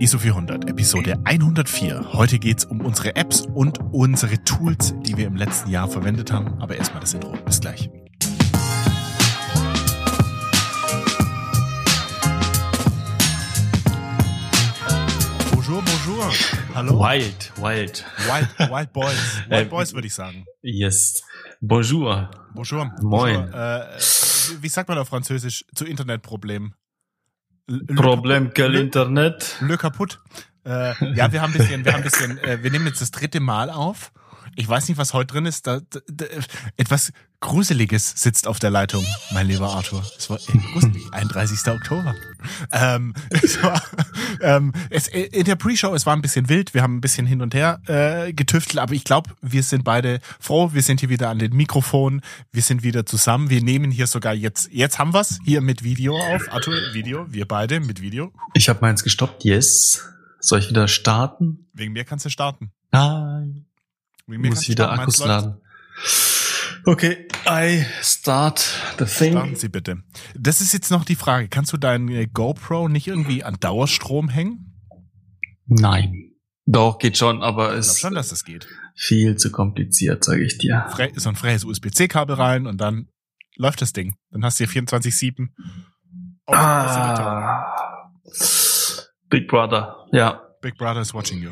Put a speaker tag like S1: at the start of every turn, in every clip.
S1: ISO 400, Episode 104. Heute geht's um unsere Apps und unsere Tools, die wir im letzten Jahr verwendet haben. Aber erstmal das Intro. Bis gleich. Bonjour, bonjour. Hallo.
S2: Wild, wild.
S1: Wild, wild Boys. Wild Boys würde ich sagen.
S2: Yes. Bonjour.
S1: Bonjour.
S2: Moin.
S1: Bonjour. Äh, wie sagt man auf Französisch zu Internetproblemen? Le-
S2: Problem
S1: Le-
S2: quel
S1: Le-
S2: Internet?
S1: Le kaputt. Äh, ja, wir haben ein bisschen, wir haben ein bisschen, äh, wir nehmen jetzt das dritte Mal auf. Ich weiß nicht, was heute drin ist. Da, da, da, etwas Gruseliges sitzt auf der Leitung, mein lieber Arthur. Es war gruselig. 31. Oktober. Ähm, es war, ähm, es, in der Pre-Show, es war ein bisschen wild. Wir haben ein bisschen hin und her äh, getüftelt, aber ich glaube, wir sind beide froh. Wir sind hier wieder an den Mikrofonen. Wir sind wieder zusammen. Wir nehmen hier sogar jetzt, jetzt haben wir's hier mit Video auf. Arthur, Video. Wir beide mit Video.
S2: Ich habe meins gestoppt. Yes. Soll ich wieder starten?
S1: Wegen mir kannst du starten.
S2: Nein.
S1: Mir
S2: Muss wieder
S1: starten.
S2: Akkus laden. Okay, I start the
S1: Starten
S2: thing.
S1: Sie bitte. Das ist jetzt noch die Frage. Kannst du deinen äh, GoPro nicht irgendwie an Dauerstrom hängen?
S2: Nein. Doch, geht schon, aber
S1: glaube
S2: ist
S1: schon, dass das geht.
S2: viel zu kompliziert, sage ich dir.
S1: Fre so ein freies USB-C-Kabel rein und dann läuft das Ding. Dann hast du hier 24-7. Aus- aus der Leitung.
S2: Ah. Big Brother. Ja.
S1: Big Brother is watching you.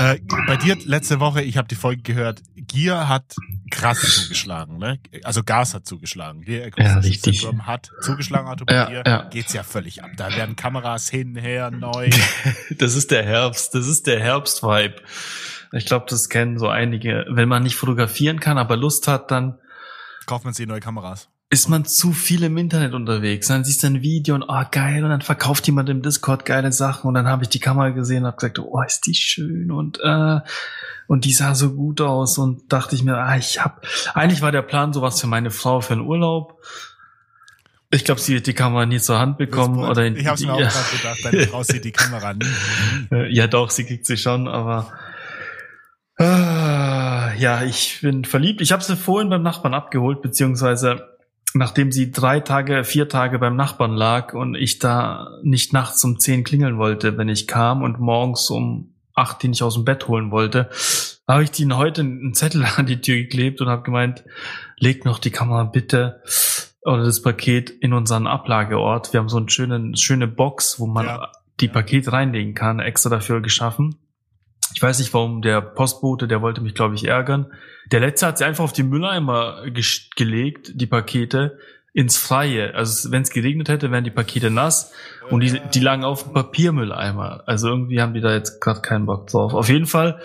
S1: Äh, bei dir letzte Woche, ich habe die Folge gehört, Gear hat krass zugeschlagen, ne? Also Gas hat zugeschlagen. Acquisition
S2: Ja, richtig.
S1: Syndrome hat zugeschlagen, Arthur, bei
S2: Ja,
S1: dir
S2: ja.
S1: geht's ja völlig ab. Da werden Kameras hin, her, neu.
S2: Das ist der Herbst, das ist der Herbst-Vibe. Ich glaube, das kennen so einige. Wenn man nicht fotografieren kann, aber Lust hat, dann
S1: Kauft man sich neue Kameras.
S2: Ist man zu viel im Internet unterwegs. Dann siehst du ein Video und oh geil, und dann verkauft jemand im Discord geile Sachen und dann habe ich die Kamera gesehen und habe gesagt, oh, ist die schön und äh, und die sah so gut aus und dachte ich mir, ah, ich hab eigentlich war der Plan sowas für meine Frau für einen Urlaub. Ich glaube, sie wird die Kamera nie zur Hand bekommen oder in,
S1: ich habe mir auch
S2: ja.
S1: gerade gedacht, deine Frau sieht die Kamera nie.
S2: Äh, Ja, doch, sie kriegt sie schon, aber ah, ja, ich bin verliebt. Ich habe sie vorhin beim Nachbarn abgeholt, beziehungsweise nachdem sie drei Tage, vier Tage beim Nachbarn lag und ich da nicht nachts um zehn klingeln wollte, wenn ich kam und morgens um acht die nicht aus dem Bett holen wollte, habe ich ihnen heute einen Zettel an die Tür geklebt und habe gemeint, legt noch die Kamera bitte oder das Paket in unseren Ablageort. Wir haben so einen schönen, schöne Box, wo man
S1: Ja.
S2: die Pakete reinlegen kann, extra dafür geschaffen. Ich weiß nicht, warum der Postbote, der wollte mich, glaube ich, ärgern. Der letzte hat sie einfach auf die Mülleimer gelegt, die Pakete, ins Freie. Also wenn es geregnet hätte, wären die Pakete nass und die, die lagen auf dem Papiermülleimer. Also irgendwie haben die da jetzt gerade keinen Bock drauf. Auf jeden Fall,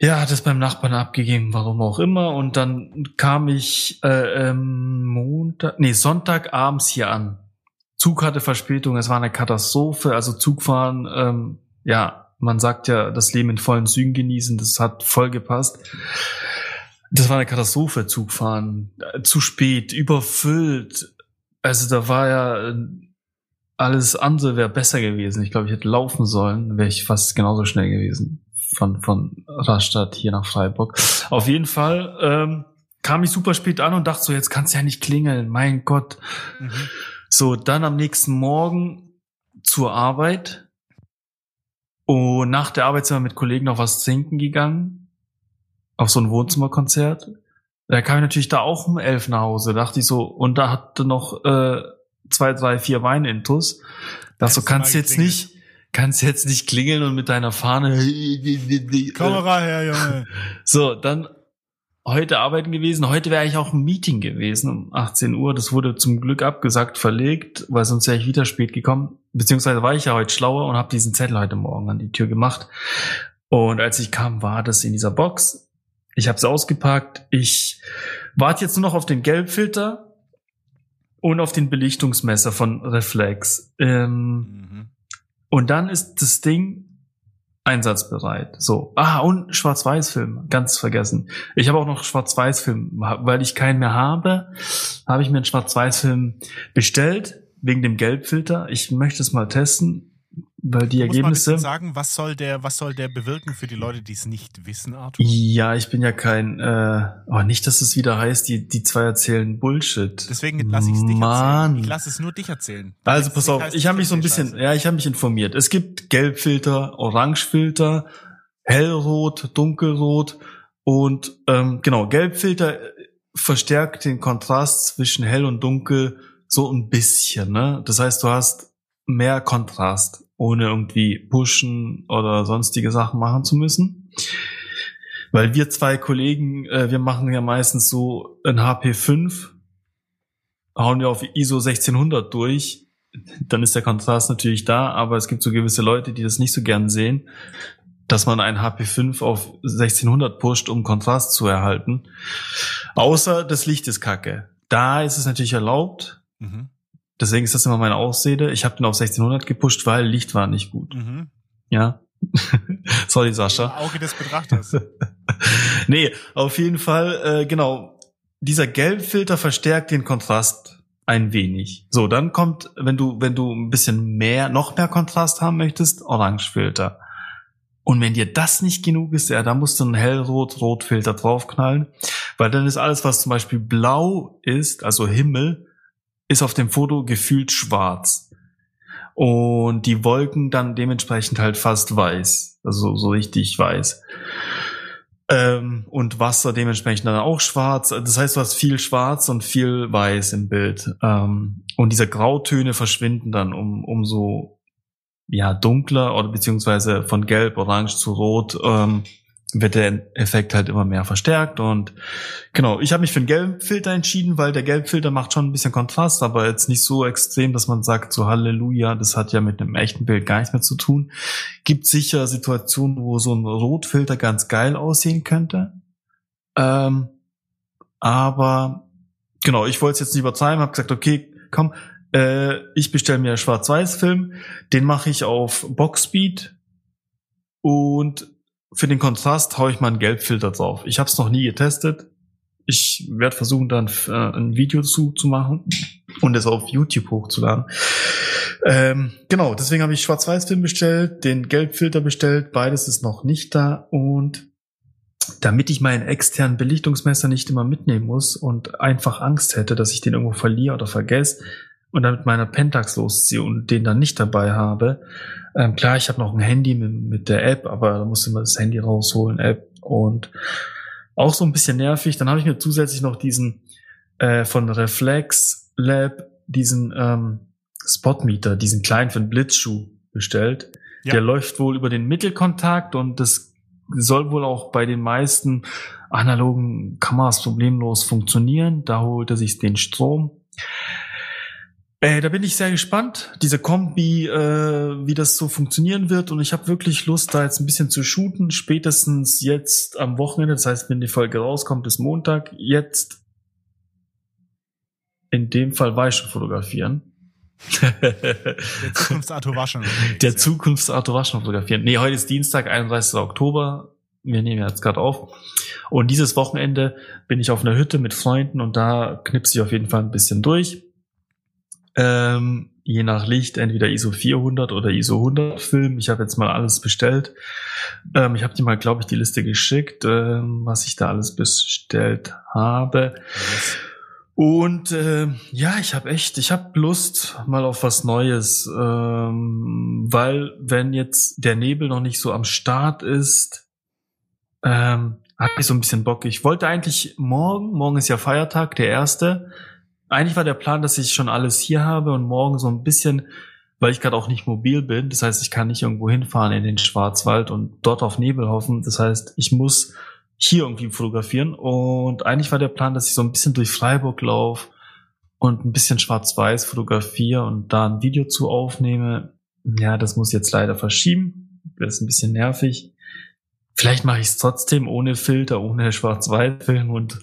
S2: ja, hat es beim Nachbarn abgegeben, warum auch immer. Und dann kam ich äh, ähm, Montag, nee, Sonntag abends hier an. Zug hatte Verspätung, es war eine Katastrophe. Also Zugfahren, ähm, ja, man sagt ja, das Leben in vollen Zügen genießen, das hat voll gepasst. Das war eine Katastrophe, Zugfahren. Äh, Zu spät, überfüllt. Also da war ja äh, alles andere wäre besser gewesen. Ich glaube, ich hätte laufen sollen, wäre ich fast genauso schnell gewesen. Von, von Rastatt hier nach Freiburg. Auf jeden Fall ähm, kam ich super spät an und dachte so, jetzt kannst du ja nicht klingeln. Mein Gott.
S1: Mhm.
S2: So, dann am nächsten Morgen zur Arbeit. Und nach der Arbeit sind wir mit Kollegen noch was trinken gegangen. Auf so ein Wohnzimmerkonzert. Da kam ich natürlich da auch um elf nach Hause. Dachte ich so, und da hatte noch äh, zwei, drei, vier Weinintus. Dachte so, kannst jetzt nicht, kannst jetzt nicht klingeln und mit deiner Fahne.
S1: Kamera her, Junge.
S2: So, dann heute arbeiten gewesen. Heute wäre eigentlich auch ein Meeting gewesen um 18 Uhr. Das wurde zum Glück abgesagt, verlegt, weil sonst wäre ich wieder spät gekommen. Beziehungsweise war ich ja heute schlauer und habe diesen Zettel heute Morgen an die Tür gemacht. Und als ich kam, war das in dieser Box. Ich habe es ausgepackt. Ich warte jetzt nur noch auf den Gelbfilter und auf den Belichtungsmesser von Reflex. Ähm,
S1: Mhm.
S2: und dann ist das Ding einsatzbereit. So. Ah, und Schwarz-Weiß-Film. Ganz vergessen. Ich habe auch noch Schwarz-Weiß-Film. Weil ich keinen mehr habe, habe ich mir einen Schwarz-Weiß-Film bestellt, wegen dem Gelbfilter. Ich möchte es mal testen. weil die Ergebnisse.
S1: bisschen sagen, was soll der, was soll der bewirken für die Leute, die es nicht wissen, Arthur?
S2: Ja, ich bin ja kein, äh, oh, nicht, dass es wieder heißt, die, die zwei erzählen Bullshit.
S1: Deswegen lasse ich es dich
S2: Mann.
S1: erzählen. Ich lasse es nur dich erzählen.
S2: Also pass
S1: nicht
S2: auf, ich habe mich so ein bisschen,
S1: Scheiße.
S2: ja, ich habe mich informiert. Es gibt Gelbfilter, Orangefilter, Hellrot, Dunkelrot und ähm, genau, Gelbfilter verstärkt den Kontrast zwischen hell und dunkel so ein bisschen, ne? Das heißt, du hast mehr Kontrast, ohne irgendwie pushen oder sonstige Sachen machen zu müssen. Weil wir zwei Kollegen, äh, wir machen ja meistens so ein HP5, hauen wir auf ISO 1600 durch, dann ist der Kontrast natürlich da, aber es gibt so gewisse Leute, die das nicht so gern sehen, dass man ein HP5 auf 1600 pusht, um Kontrast zu erhalten. Außer das Licht ist kacke. Da ist es natürlich erlaubt.
S1: Mhm.
S2: Deswegen ist das immer meine Ausrede. Ich habe den auf 1600 gepusht, weil Licht war nicht gut.
S1: Mhm.
S2: Ja. Sorry, Sascha.
S1: Auge des Betrachters.
S2: nee, auf jeden Fall, äh, genau. Dieser Gelbfilter verstärkt den Kontrast ein wenig. So, dann kommt, wenn du, wenn du ein bisschen mehr, noch mehr Kontrast haben möchtest, Orangefilter. Und wenn dir das nicht genug ist, ja, da musst du einen Hellrot-Rotfilter draufknallen, weil dann ist alles, was zum Beispiel blau ist, also Himmel, ist auf dem Foto gefühlt schwarz. Und die Wolken dann dementsprechend halt fast weiß. Also so richtig weiß. Ähm, und Wasser dementsprechend dann auch schwarz. Das heißt, du hast viel schwarz und viel weiß im Bild. Ähm, und diese Grautöne verschwinden dann um, umso ja, dunkler oder beziehungsweise von gelb, orange zu rot ähm, wird der Effekt halt immer mehr verstärkt. Und genau, ich habe mich für einen Gelbfilter entschieden, weil der Gelbfilter macht schon ein bisschen Kontrast, aber jetzt nicht so extrem, dass man sagt, so Halleluja, das hat ja mit einem echten Bild gar nichts mehr zu tun. Gibt sicher Situationen, wo so ein Rotfilter ganz geil aussehen könnte. Ähm, aber genau, ich wollte es jetzt nicht übertreiben, habe gesagt, okay, komm, äh, ich bestelle mir Schwarz-Weiß-Film, den mache ich auf Boxspeed und für den Kontrast haue ich mal einen Gelbfilter drauf. Ich habe es noch nie getestet. Ich werde versuchen, dann äh, ein Video zu, zu machen und es auf YouTube hochzuladen. Ähm, genau, deswegen habe ich Schwarz-Weiß-Film bestellt, den Gelbfilter bestellt, beides ist noch nicht da und damit ich meinen externen Belichtungsmesser nicht immer mitnehmen muss und einfach Angst hätte, dass ich den irgendwo verliere oder vergesse und dann mit meiner Pentax losziehe und den dann nicht dabei habe. Ähm, klar, ich habe noch ein Handy mit, mit der App, aber da musste man das Handy rausholen, App und auch so ein bisschen nervig. Dann habe ich mir zusätzlich noch diesen äh, von Reflex Lab, diesen ähm, Spotmeter, diesen kleinen für den Blitzschuh bestellt.
S1: Ja.
S2: Der läuft wohl über den Mittelkontakt und das soll wohl auch bei den meisten analogen Kameras problemlos funktionieren. Da holt er sich den Strom. Äh, da bin ich sehr gespannt, diese Kombi, äh, wie das so funktionieren wird. Und ich habe wirklich Lust, da jetzt ein bisschen zu shooten. Spätestens jetzt am Wochenende, das heißt, wenn die Folge rauskommt, ist Montag. Jetzt in dem Fall war ich schon fotografieren.
S1: Der schon. unterwegs,
S2: Der war schon fotografieren. Nee, heute ist Dienstag, 31. Oktober. Wir nehmen jetzt gerade auf. Und dieses Wochenende bin ich auf einer Hütte mit Freunden und da knipse ich auf jeden Fall ein bisschen durch. Ähm, je nach Licht, entweder ISO 400 oder ISO 100 Film. Ich habe jetzt mal alles bestellt. Ähm, ich habe dir mal, glaube ich, die Liste geschickt, ähm, was ich da alles bestellt habe. Und äh, ja, ich habe echt, ich habe Lust mal auf was Neues, ähm, weil wenn jetzt der Nebel noch nicht so am Start ist, ähm, habe ich so ein bisschen Bock. Ich wollte eigentlich morgen, morgen ist ja Feiertag, der erste. Eigentlich war der Plan, dass ich schon alles hier habe und morgen so ein bisschen, weil ich gerade auch nicht mobil bin, das heißt, ich kann nicht irgendwo hinfahren in den Schwarzwald und dort auf Nebel hoffen. Das heißt, ich muss hier irgendwie fotografieren. Und eigentlich war der Plan, dass ich so ein bisschen durch Freiburg laufe und ein bisschen schwarz-weiß fotografiere und da ein Video zu aufnehme. Ja, das muss ich jetzt leider verschieben. Das ist ein bisschen nervig. Vielleicht mache ich es trotzdem ohne Filter, ohne Schwarz-Weiß-Film und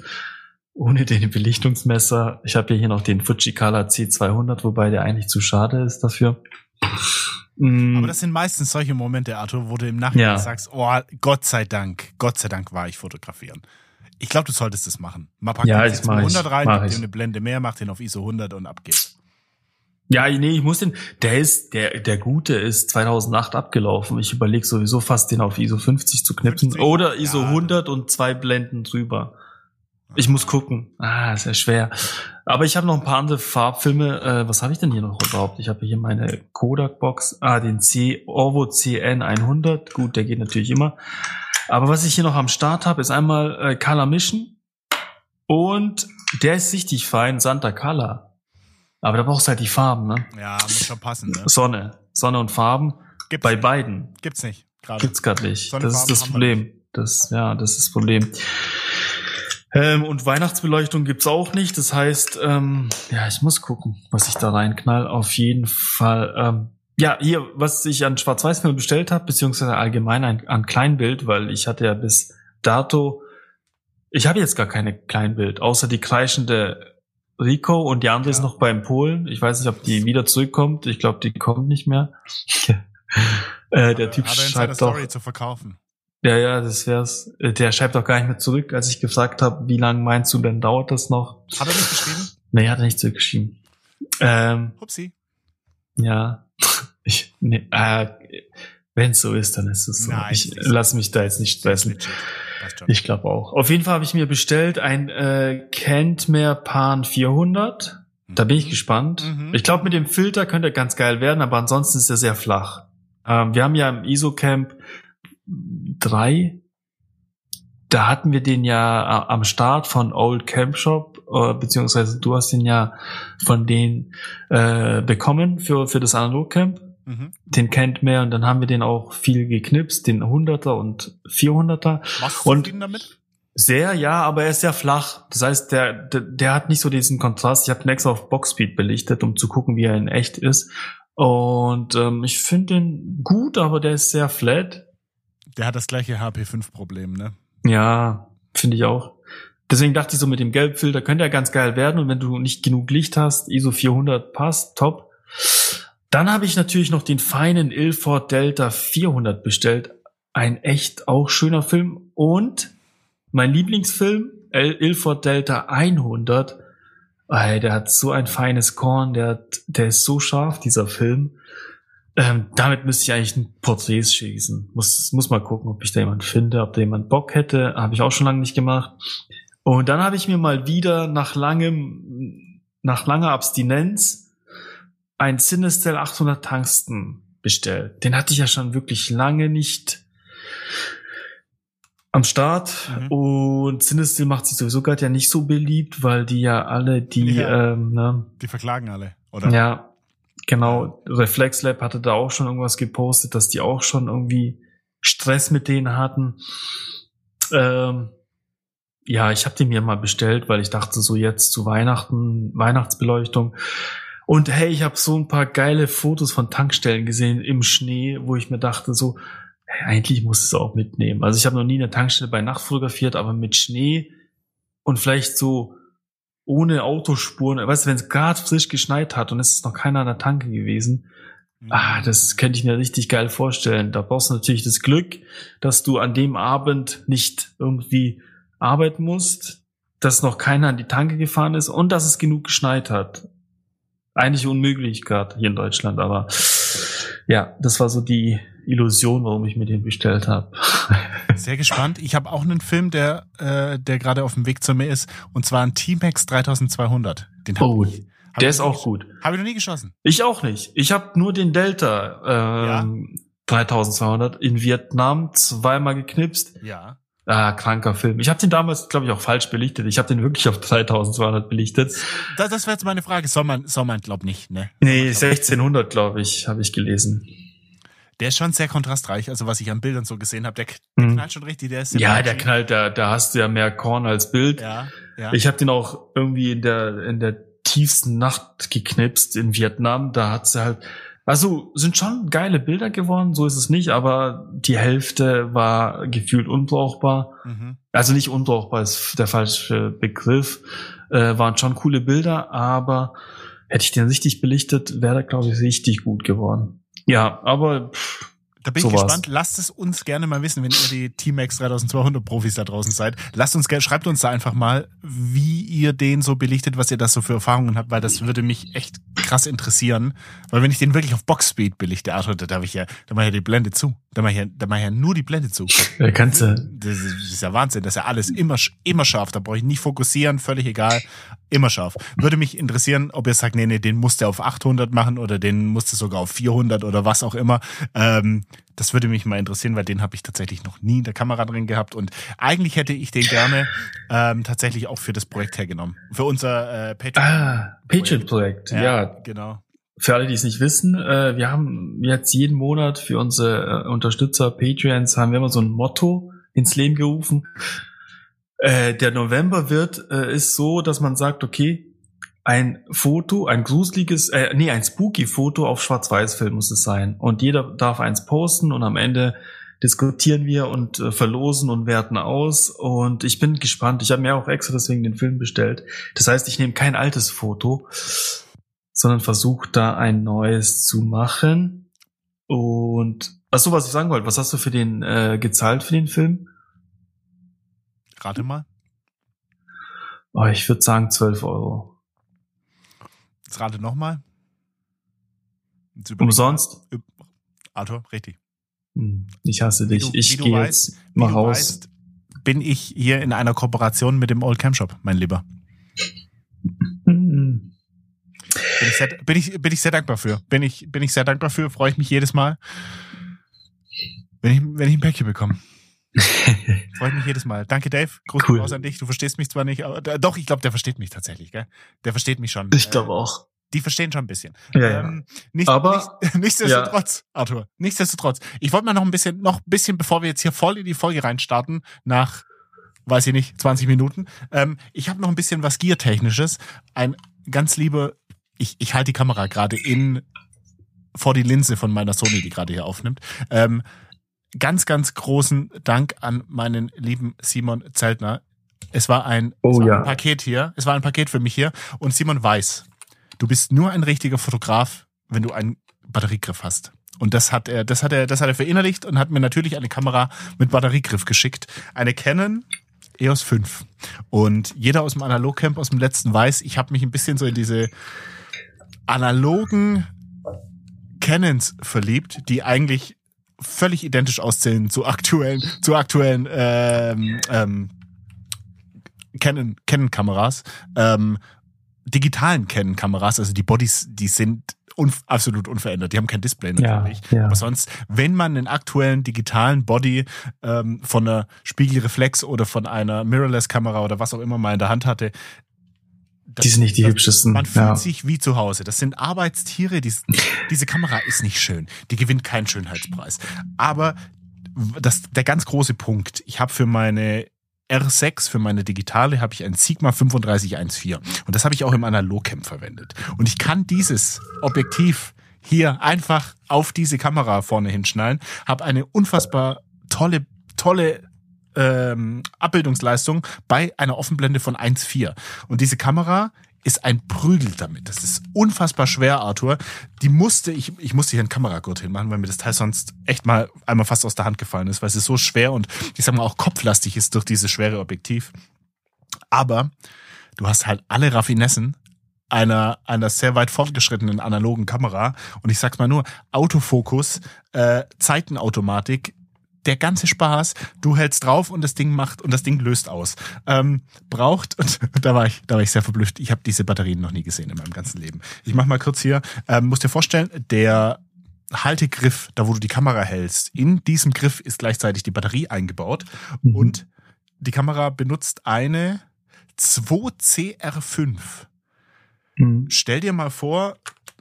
S2: ohne den Belichtungsmesser. Ich habe ja hier noch den Fujikala C200, wobei der eigentlich zu schade ist dafür. Mm,
S1: Aber das sind meistens solche Momente, Arthur, wo du im Nachhinein
S2: Ja.
S1: sagst, oh, Gott sei Dank, Gott sei Dank war ich fotografieren. Ich glaube, du solltest das machen. Mal pack
S2: Ja, ich mach ich,
S1: 100 rein,
S2: mach ich.
S1: dir eine Blende mehr, mach den auf ISO 100 und ab geht's.
S2: Ja, nee, ich muss den, der ist, der, der gute ist 2008 abgelaufen. Ich überlege sowieso fast den auf ISO 50 zu knipsen
S1: 50?
S2: oder ISO
S1: Ja.
S2: 100 und zwei Blenden drüber. Ich muss gucken. Ah, ist ja schwer. Aber ich habe noch ein paar andere Farbfilme. Äh, was habe ich denn hier noch überhaupt? Ich habe hier meine Kodak-Box. Ah, den C Orvo CN 100. Gut, der geht natürlich immer. Aber was ich hier noch am Start habe, ist einmal äh, Color Mission und der ist richtig fein, Santa Color. Aber da brauchst du halt die Farben, ne?
S1: Ja, muss schon passen. Ne?
S2: Sonne. Sonne und Farben.
S1: Gibt's
S2: Bei
S1: nicht.
S2: beiden.
S1: Gibt's nicht. Gerade.
S2: Gibt's gerade nicht.
S1: Sonne,
S2: Das ist
S1: Farben
S2: das
S1: haben wir
S2: Problem. Das, ja, das ist das Problem. Ähm, und Weihnachtsbeleuchtung gibt's auch nicht. Das heißt, ähm, ja, ich muss gucken, was ich da reinknall. Auf jeden Fall. Ähm, ja, hier, was ich an Schwarz-Weiß-Film bestellt habe, beziehungsweise allgemein ein, an Kleinbild, weil ich hatte ja bis dato, ich habe jetzt gar keine Kleinbild, außer die kreischende Rico und die andere
S1: Ja.
S2: ist noch beim Polen. Ich weiß nicht, ob die wieder zurückkommt. Ich glaube, die kommt nicht mehr. äh, der Typ
S1: Hat er in seiner
S2: schreibt doch,
S1: Story zu verkaufen.
S2: Ja, ja, das wär's. Äh, Der schreibt auch gar nicht mehr zurück, als ich gefragt habe, wie lange meinst du denn dauert das noch?
S1: Hat er nicht geschrieben?
S2: Nee, hat er nicht zurückgeschrieben. Ähm,
S1: Hupsi.
S2: ja. Ich, nee, äh, wenn es so ist, dann ist es so.
S1: Nein,
S2: ich
S1: ist nicht
S2: lass mich da jetzt nicht stressen. Ich glaube auch. Auf jeden Fall habe ich mir bestellt ein äh, Kentmer Pan 400. Da bin ich
S1: Mhm.
S2: gespannt.
S1: Mhm.
S2: Ich glaube, mit dem Filter könnte er ganz geil werden, aber ansonsten ist er sehr flach. Ähm, wir haben ja im ISO-Camp 3, da hatten wir den ja a- am Start von Old Camp Shop, äh, beziehungsweise du hast den ja von denen äh, bekommen für, für das Analog-Camp.
S1: Mhm.
S2: Den kennt mehr und dann haben wir den auch viel geknipst, den 100er und 400er.
S1: Warst du
S2: Und-
S1: zufrieden damit?
S2: Sehr, ja, aber er ist sehr flach. Das heißt, der, der, der hat nicht so diesen Kontrast. Ich habe den extra auf Boxspeed belichtet, um zu gucken, wie er in echt ist. Und ähm, ich finde den gut, aber der ist sehr flat.
S1: Der hat das gleiche HP5-Problem, ne?
S2: Ja, finde ich auch. Deswegen dachte ich so, mit dem Gelbfilter könnte er ganz geil werden. Und wenn du nicht genug Licht hast, ISO 400 passt, top. Dann habe ich natürlich noch den feinen Ilford Delta 400 bestellt. Ein echt auch schöner Film. Und mein Lieblingsfilm, Il- Ilford Delta 100. Ey, der hat so ein feines Korn, der, der ist so scharf, dieser Film. Ähm, damit müsste ich eigentlich ein Porträts schießen. Muss, muss mal gucken, ob ich da jemand finde, ob da jemand Bock hätte. Habe ich auch schon lange nicht gemacht. Und dann habe ich mir mal wieder nach langem, nach langer Abstinenz ein Cinestill 800 Tungsten bestellt. Den hatte ich ja schon wirklich lange nicht am Start.
S1: Mhm.
S2: Und Cinestill macht sich sowieso gerade ja nicht so beliebt, weil die ja alle die,
S1: Ja.
S2: ähm, ne,
S1: Die verklagen alle, oder?
S2: ja, genau. Reflex Lab hatte da auch schon irgendwas gepostet, dass die auch schon irgendwie Stress mit denen hatten. Ähm, ja, ich habe die mir mal bestellt, weil ich dachte so jetzt zu Weihnachten, Weihnachtsbeleuchtung. Und hey, ich habe so ein paar geile Fotos von Tankstellen gesehen im Schnee, wo ich mir dachte so, hey, eigentlich muss es auch mitnehmen. Also ich habe noch nie eine Tankstelle bei Nacht fotografiert, aber mit Schnee und vielleicht so ohne Autospuren, weißt du, wenn es gerade frisch geschneit hat und es ist noch keiner an der Tanke gewesen,
S1: Mhm.
S2: ah, das könnte ich mir richtig geil vorstellen. Da brauchst du natürlich das Glück, dass du an dem Abend nicht irgendwie arbeiten musst, dass noch keiner an die Tanke gefahren ist und dass es genug geschneit hat. Eigentlich unmöglich gerade hier in Deutschland, aber ja, das war so die Illusion, warum ich mir den bestellt habe.
S1: Sehr gespannt. Ich habe auch einen Film, der, äh, der gerade auf dem Weg zu mir ist, und zwar ein T-Max 3200. Den hab
S2: Oh,
S1: ich,
S2: Der ist auch gut.
S1: Habe ich noch nie geschossen.
S2: Ich auch nicht. Ich habe nur den Delta ähm, 3200 in Vietnam zweimal geknipst.
S1: Ja.
S2: Ah, kranker Film. Ich habe den damals, glaube ich, auch falsch belichtet. Ich habe den wirklich auf 3200 belichtet.
S1: Das, das wäre jetzt meine Frage. Soll man, soll man, glaub nicht, ne?
S2: Nee, 1600, glaube ich, habe ich gelesen.
S1: Der ist schon sehr kontrastreich. Also was ich an Bildern so gesehen habe, der, der
S2: Hm.
S1: knallt schon richtig. Der ist
S2: Ja, der knallt, da, da hast du ja mehr Korn als Bild.
S1: Ja, ja.
S2: Ich habe den auch irgendwie in der in der tiefsten Nacht geknipst in Vietnam. Da hat's halt, also sind schon geile Bilder geworden, so ist es nicht, aber die Hälfte war gefühlt unbrauchbar.
S1: mhm.
S2: Also nicht unbrauchbar ist der falsche Begriff. Äh, waren schon coole Bilder, aber hätte ich den richtig belichtet, wäre der, glaube ich, richtig gut geworden. Ja, aber pff,
S1: Da bin
S2: So
S1: ich gespannt. Lasst es uns gerne mal wissen, wenn ihr die T-Max 3200 Profis da draußen seid. Lasst uns, ge- schreibt uns da einfach mal, wie ihr den so belichtet, was ihr da so für Erfahrungen habt, weil das würde mich echt krass interessieren. Weil wenn ich den wirklich auf Boxspeed belichte, Arthur, da darf ich ja, da mache ich ja die Blende zu. Da mache ich ja, da mache ich ja nur die Blende zu.
S2: Ja, kannst du.
S1: Das ist, das ist ja Wahnsinn. Das ist ja alles immer, immer scharf. Da brauche ich nicht fokussieren, völlig egal. Immer scharf. Würde mich interessieren, ob ihr sagt, nee, nee, den musst du auf 800 machen oder den musst du sogar auf 400 oder was auch immer. Ähm, das würde mich mal interessieren, weil den habe ich tatsächlich noch nie in der Kamera drin gehabt. Und eigentlich hätte ich den gerne ähm, tatsächlich auch für das Projekt hergenommen. Für unser äh, Patreon.
S2: Ah, Patreon-Projekt, ja.
S1: Genau.
S2: Für alle, die es nicht wissen, äh, wir haben jetzt jeden Monat für unsere äh, Unterstützer Patreons haben wir immer so ein Motto ins Leben gerufen. Äh, der November wird äh, ist so, dass man sagt, okay, ein Foto, ein gruseliges, äh, nee, ein spooky Foto auf Schwarz-Weiß-Film muss es sein. Und jeder darf eins posten und am Ende diskutieren wir und äh, verlosen und werten aus. Und ich bin gespannt. Ich habe mir auch extra deswegen den Film bestellt. Das heißt, ich nehme kein altes Foto, sondern versuche da ein neues zu machen. Und ach so, was ich sagen wollte, was hast du für den äh, gezahlt für den Film?
S1: Rate mal.
S2: Oh, ich würde sagen 12 Euro.
S1: Jetzt rate nochmal.
S2: Umsonst?
S1: Arthur, richtig.
S2: Hm, Ich hasse dich.
S1: du-
S2: ich gehe jetzt mal raus.
S1: weißt, bin ich hier in einer Kooperation mit dem Old Cam Shop, mein Lieber. Bin ich, sehr, bin, ich, bin ich sehr dankbar für. Bin ich, bin ich sehr dankbar für. Freue ich mich jedes Mal, wenn ich, wenn ich ein Päckchen bekomme. Freue ich mich jedes Mal. Danke, Dave. Gruß
S2: Cool.
S1: an dich. Du verstehst mich zwar nicht, aber äh, doch, ich glaube, der versteht mich tatsächlich. Gell? Der versteht mich schon.
S2: Ich
S1: Äh,
S2: glaube auch.
S1: Die verstehen schon ein bisschen.
S2: Ja, ja.
S1: Ähm, nicht,
S2: Aber-
S1: nicht, nichtsdestotrotz, Arthur, nichtsdestotrotz. Ich wollte mal noch ein bisschen, noch ein bisschen, bevor wir jetzt hier voll in die Folge reinstarten, nach, weiß ich nicht, 20 Minuten. Ähm, ich habe noch ein bisschen was Gear-Technisches. Ein ganz lieber, ich, ich halte die Kamera gerade in vor die Linse von meiner Sony, die gerade hier aufnimmt. Ähm, ganz, ganz großen Dank an meinen lieben Simon Zeltner. Es war ein,
S2: Oh
S1: es war
S2: ja.
S1: ein Paket hier. Es war ein Paket für mich hier. Und Simon weiß, du bist nur ein richtiger Fotograf, wenn du einen Batteriegriff hast. Und das hat er, das hat er, das hat er verinnerlicht und hat mir natürlich eine Kamera mit Batteriegriff geschickt. Eine Canon EOS 5. Und jeder aus dem Analogcamp aus dem letzten weiß, ich habe mich ein bisschen so in diese analogen Canons verliebt, die eigentlich völlig identisch aussehen zu aktuellen, zu aktuellen ähm, ähm, Canon, Canon-Kameras, ähm, digitalen Canon-Kameras, also die Bodies, die sind unf absolut unverändert. Die haben kein Display
S2: Ja,
S1: natürlich.
S2: ja.
S1: Aber sonst, wenn man einen aktuellen digitalen Body ähm, von einer Spiegelreflex oder von einer Mirrorless-Kamera oder was auch immer mal in der Hand hatte, das-
S2: Die sind nicht die
S1: das-
S2: hübschesten.
S1: Man fühlt
S2: Ja.
S1: sich wie zu Hause. Das sind Arbeitstiere. Die, diese Kamera ist nicht schön. Die gewinnt keinen Schönheitspreis. Aber das, der ganz große Punkt, ich habe für meine R6, für meine digitale, habe ich ein Sigma 3514. Und das habe ich auch im Analogcamp verwendet. Und ich kann dieses Objektiv hier einfach auf diese Kamera vorne hinschnallen, habe eine unfassbar tolle, tolle ähm, Abbildungsleistung bei einer Offenblende von 1,4. Und diese Kamera ist ein Prügel damit. Das ist unfassbar schwer, Arthur. Die musste, ich, ich musste hier einen Kameragurt hinmachen, weil mir das Teil sonst echt mal einmal fast aus der Hand gefallen ist, weil es ist so schwer und ich sag mal auch kopflastig ist durch dieses schwere Objektiv. Aber du hast halt alle Raffinessen einer, einer sehr weit fortgeschrittenen analogen Kamera. Und ich sag's mal nur, Autofokus, äh, Zeitenautomatik, der ganze Spaß, du hältst drauf und das Ding macht und das Ding löst aus. Ähm, braucht, und da war ich, da war ich sehr verblüfft, ich habe diese Batterien noch nie gesehen in meinem ganzen Leben. Ich mach mal kurz hier, ähm, musst dir vorstellen, der Haltegriff, da wo du die Kamera hältst, in diesem Griff ist gleichzeitig die Batterie eingebaut
S2: Mhm.
S1: und die Kamera benutzt eine 2CR5.
S2: Mhm.
S1: Stell dir mal vor,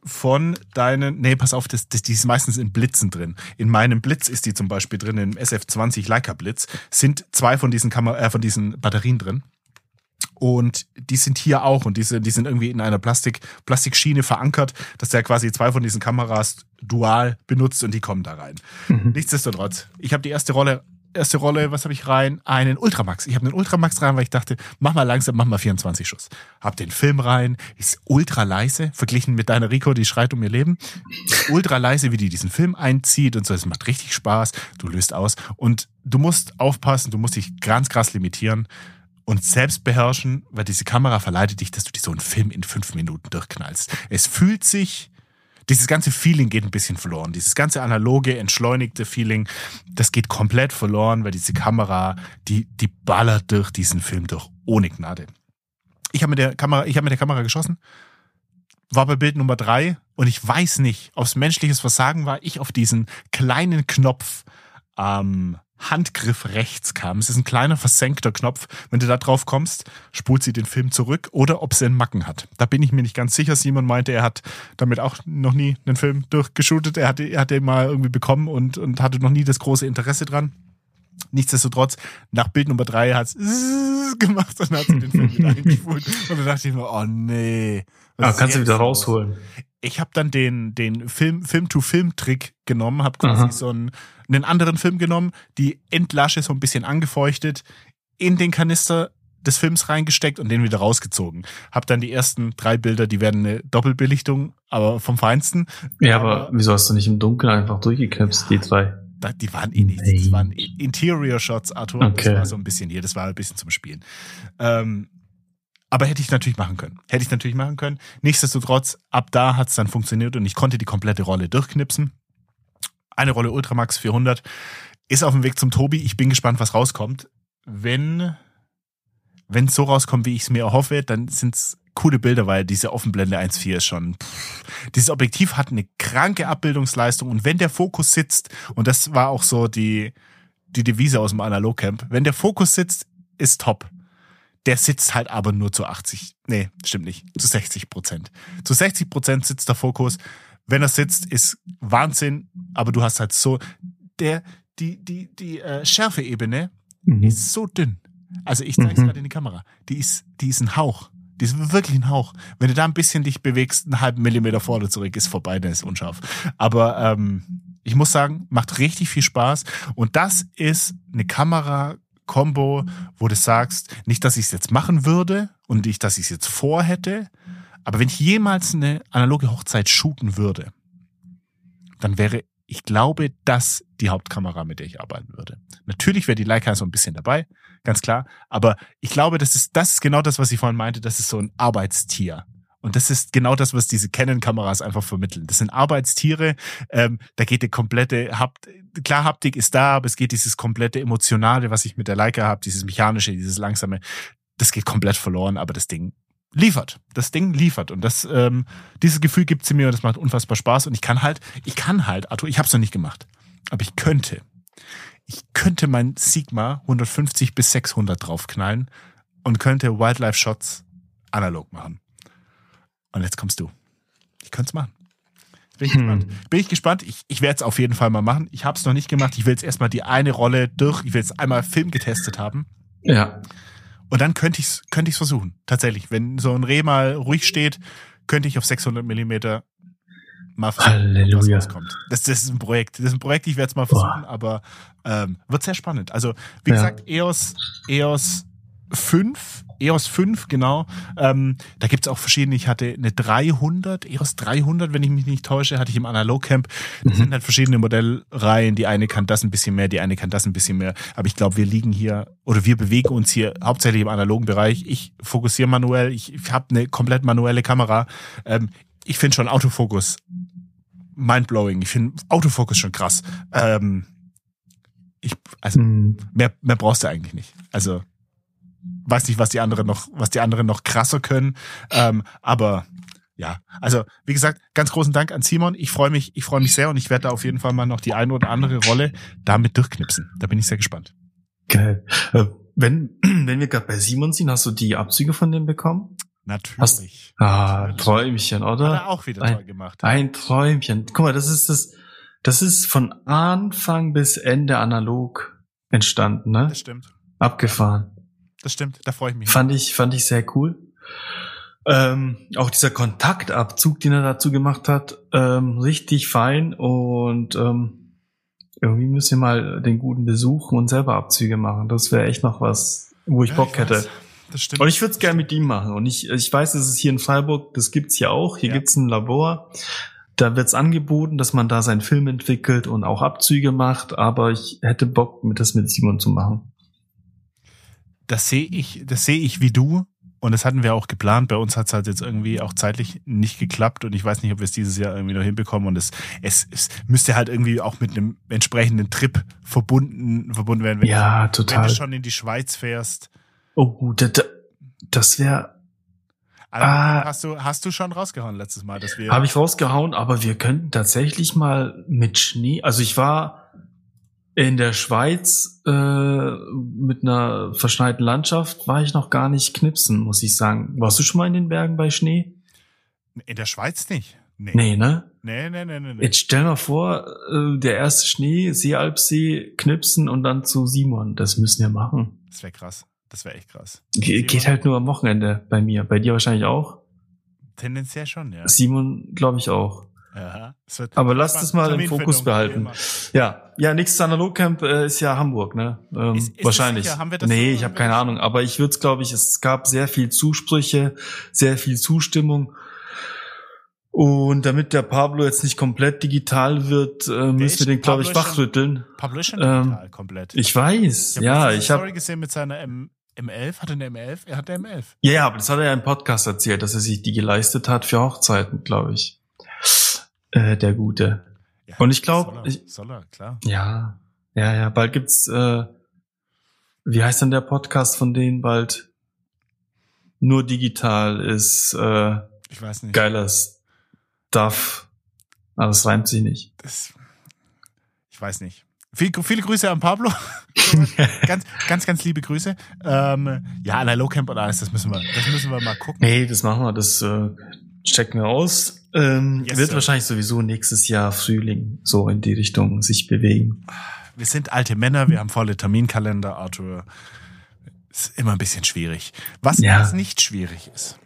S1: von deinen, nee, pass auf, das, das, die ist meistens in Blitzen drin. In meinem Blitz ist die zum Beispiel drin, im SF20 Leica Blitz, sind zwei von diesen Kamera, äh, von diesen Batterien drin. Und die sind hier auch und diese, die sind irgendwie in einer Plastik, Plastikschiene verankert, dass der quasi zwei von diesen Kameras dual benutzt und die kommen da rein.
S2: Mhm.
S1: Nichtsdestotrotz, ich habe die erste Rolle erste Rolle, was habe ich rein? Einen Ultramax. Ich habe einen Ultramax rein, weil ich dachte, mach mal langsam, mach mal 24 Schuss. Hab den Film rein, ist ultra leise, verglichen mit deiner Rico, die schreit um ihr Leben. Ultra leise, wie die diesen Film einzieht und so. Es macht richtig Spaß. Du löst aus. Und du musst aufpassen, du musst dich ganz krass limitieren und selbst beherrschen, weil diese Kamera verleitet dich, dass du dir so einen Film in fünf Minuten durchknallst. Es fühlt sich dieses ganze Feeling geht ein bisschen verloren. Dieses ganze analoge, entschleunigte Feeling, das geht komplett verloren, weil diese Kamera, die, die ballert durch diesen Film durch, ohne Gnade. Ich habe mit der Kamera, ich habe mit der Kamera geschossen, war bei Bild Nummer drei und ich weiß nicht, es menschliches Versagen war, ich auf diesen kleinen Knopf ähm, Handgriff rechts kam. Es ist ein kleiner versenkter Knopf. Wenn du da drauf kommst, spult sie den Film zurück oder ob sie einen Macken hat. Da bin ich mir nicht ganz sicher. Simon meinte, er hat damit auch noch nie einen Film durchgeshootet. Er hatte, er hatte ihn mal irgendwie bekommen und, und hatte noch nie das große Interesse dran. Nichtsdestotrotz, nach Bild Nummer drei hat es gemacht und hat sie den Film wieder eingespult. Und dann dachte ich mir, oh nee.
S2: Ah, kannst du wieder rausholen.
S1: Ich habe dann den, den Film-to-Film-Trick genommen, habe quasi Aha. so einen, einen anderen Film genommen, die Endlasche so ein bisschen angefeuchtet, in den Kanister des Films reingesteckt und den wieder rausgezogen. Hab dann die ersten drei Bilder, die werden eine Doppelbelichtung, aber vom Feinsten.
S2: Ja, aber, aber wieso hast du nicht im Dunkeln einfach durchgeknipst, die drei?
S1: Die waren eh nichts. Das waren Interior Shots, Arthur. Okay. Das war so ein bisschen hier, das war ein bisschen zum Spielen. Ähm, aber hätte ich natürlich machen können. Hätte ich natürlich machen können. Nichtsdestotrotz, ab da hat es dann funktioniert und ich konnte die komplette Rolle durchknipsen. Eine Rolle Ultramax 400 ist auf dem Weg zum Tobi. Ich bin gespannt, was rauskommt. Wenn wenn es so rauskommt, wie ich es mir erhoffe, dann sind es coole Bilder, weil diese Offenblende 1.4 ist schon. Pff, dieses Objektiv hat eine kranke Abbildungsleistung und wenn der Fokus sitzt, und das war auch so die, die Devise aus dem Analogcamp, wenn der Fokus sitzt, ist top. Der sitzt halt aber nur zu 80, nee, stimmt nicht, zu 60 Prozent. Zu 60 Prozent sitzt der Fokus. Wenn er sitzt, ist Wahnsinn, aber du hast halt so, der, die, die, die äh, Schärfeebene mhm. ist so dünn. Also ich zeige es mhm. gerade in die Kamera. Die ist, die ist ein Hauch. Die ist wirklich ein Hauch. Wenn du da ein bisschen dich bewegst, einen halben Millimeter vor oder zurück, ist vorbei, dann ist unscharf. Aber ähm, ich muss sagen, macht richtig viel Spaß. Und das ist eine Kamera-Kombo, wo du sagst, nicht, dass ich es jetzt machen würde und nicht, dass ich es jetzt vorhätte, aber wenn ich jemals eine analoge Hochzeit shooten würde, dann wäre ich glaube, das die Hauptkamera, mit der ich arbeiten würde. Natürlich wäre die Leica so ein bisschen dabei, ganz klar. Aber ich glaube, das ist, das ist genau das, was ich vorhin meinte. Das ist so ein Arbeitstier. Und das ist genau das, was diese Canon-Kameras einfach vermitteln. Das sind Arbeitstiere. Ähm, da geht die komplette Hapt klar Haptik ist da, aber es geht dieses komplette emotionale, was ich mit der Leica habe, dieses mechanische, dieses langsame. Das geht komplett verloren. Aber das Ding liefert. Das Ding liefert. Und das, ähm, dieses Gefühl gibt sie mir und das macht unfassbar Spaß. Und ich kann halt, ich kann halt, Arthur, ich habe es noch nicht gemacht, aber ich könnte, ich könnte mein Sigma 150 bis 600 draufknallen und könnte Wildlife Shots analog machen. Und jetzt kommst du. Ich könnte es machen. Bin ich hm. gespannt. Bin ich gespannt. Ich, ich werde es auf jeden Fall mal machen. Ich habe es noch nicht gemacht. Ich will jetzt erstmal die eine Rolle durch. Ich will jetzt einmal Film getestet haben.
S2: Ja.
S1: Und dann könnte ich es könnte ich's versuchen. Tatsächlich. Wenn so ein Reh mal ruhig steht, könnte ich auf 600 Millimeter mal versuchen,
S2: Halleluja.
S1: was rauskommt. Das, das ist ein Projekt. Das ist ein Projekt, ich werde es mal versuchen, Boah. aber ähm, wird sehr spannend. Also, wie ja. gesagt, EOS, EOS 5 EOS 5, genau. Ähm, da gibt's auch verschiedene. Ich hatte eine 300, EOS 300, wenn ich mich nicht täusche, hatte ich im Analogcamp. Das mhm. sind halt verschiedene Modellreihen. Die eine kann das ein bisschen mehr, die eine kann das ein bisschen mehr. Aber ich glaube, wir liegen hier oder wir bewegen uns hier hauptsächlich im analogen Bereich. Ich fokussiere manuell. Ich, ich habe eine komplett manuelle Kamera. Ähm, ich finde schon Autofokus mindblowing. Ich finde Autofokus schon krass. Ähm, ich, also mhm. mehr, mehr brauchst du eigentlich nicht. Also weiß nicht, was die anderen noch, was die anderen noch krasser können. Ähm, aber ja, also wie gesagt, ganz großen Dank an Simon. Ich freue mich, ich freue mich sehr und ich werde da auf jeden Fall mal noch die eine oder andere Rolle damit durchknipsen. Da bin ich sehr gespannt.
S2: Geil. Äh, wenn, wenn wir gerade bei Simon sind, hast du die Abzüge von dem bekommen?
S1: Natürlich.
S2: Hast, ah, Träumchen, oder?
S1: Hat er auch wieder
S2: ein,
S1: toll gemacht.
S2: Ein Träumchen. Guck mal, das ist das, das ist von Anfang bis Ende analog entstanden, ne?
S1: Das stimmt.
S2: Abgefahren
S1: das stimmt. Da freue ich mich.
S2: Fand ich, fand ich sehr cool. Ähm, auch dieser Kontaktabzug, den er dazu gemacht hat, ähm, richtig fein und ähm, irgendwie müsst ihr mal den guten besuchen und selber Abzüge machen. Das wäre echt noch was, wo ich
S1: Ja,
S2: Bock
S1: ich
S2: hätte.
S1: Das stimmt.
S2: Und ich würde es gerne mit ihm machen. Und ich, ich weiß, es ist hier in Freiburg, das gibt's ja auch. Hier
S1: Ja.
S2: gibt's ein Labor. Da wird's angeboten, dass man da seinen Film entwickelt und auch Abzüge macht. Aber ich hätte Bock, mit das mit Simon zu machen.
S1: Das sehe ich, das sehe ich wie du. Und das hatten wir auch geplant. Bei uns hat es halt jetzt irgendwie auch zeitlich nicht geklappt. Und ich weiß nicht, ob wir es dieses Jahr irgendwie noch hinbekommen. Und es, es, es müsste halt irgendwie auch mit einem entsprechenden Trip verbunden, verbunden werden. Wenn,
S2: Ja,
S1: wenn
S2: total.
S1: du schon in die Schweiz fährst.
S2: Oh, das, das wäre,
S1: Also
S2: Ah.
S1: hast du, hast du schon rausgehauen letztes Mal, dass wir.
S2: habe ich rausgehauen, aber wir könnten tatsächlich mal mit Schnee, also ich war in der Schweiz äh, mit einer verschneiten Landschaft, war ich noch gar nicht knipsen, muss ich sagen. Warst du schon mal in den Bergen bei Schnee?
S1: in der Schweiz nicht. Nee.
S2: Nee, ne?
S1: Nee, nee, nee, nee. nee.
S2: Jetzt stell mal vor, äh, der erste Schnee, Seealpsee, knipsen und dann zu Simon. Das müssen wir machen.
S1: Das wäre krass. Das wäre echt krass.
S2: Ge
S1: Simon?
S2: geht halt nur am Wochenende bei mir. Bei dir wahrscheinlich auch.
S1: Tendenziell schon, ja.
S2: Simon, glaube ich auch.
S1: Ja es
S2: Aber lass das mal im Fokus behalten. Ja, ja, nächstes Analogcamp äh, ist ja Hamburg, ne? Ähm,
S1: Ist- ist
S2: wahrscheinlich. nee, ich habe keine Ahnung. Aber ich würde es, glaube ich, es gab sehr viel Zusprüche, sehr viel Zustimmung. Und damit der Pablo jetzt nicht komplett digital wird, äh, müssen wir den, glaube ich, wachrütteln.
S1: Pablo ist schon
S2: Ähm,
S1: digital komplett.
S2: Ich weiß,
S1: hab
S2: ja, ich habe
S1: Story gesehen mit seiner M M11. Hat er eine M11? Er hat eine M11.
S2: Ja, ja, aber das hat er ja im Podcast erzählt, dass er sich die geleistet hat für Hochzeiten, glaube ich. Äh, der Gute.
S1: Ja,
S2: Und ich glaub,
S1: soll er,
S2: ich-
S1: soll er, klar.
S2: Ja, ja, ja, bald gibt's, äh, wie heißt denn der Podcast von denen bald? Nur digital ist äh,
S1: Ich weiß nicht.
S2: geiler Stuff. Aber es reimt sich nicht.
S1: Das, ich weiß nicht. Viel, viele Grüße an Pablo. ganz, ganz, ganz liebe Grüße. Ähm, ja, Analogcamp oder alles, das müssen wir, das müssen wir mal gucken.
S2: Nee, das machen wir, das äh, checken wir aus. Ähm,
S1: Yes,
S2: wird
S1: sir.
S2: wahrscheinlich sowieso nächstes Jahr Frühling so in die Richtung sich bewegen.
S1: Wir sind alte Männer, wir haben volle Terminkalender, Arthur. Ist immer ein bisschen schwierig. Was,
S2: Ja.
S1: was nicht schwierig ist,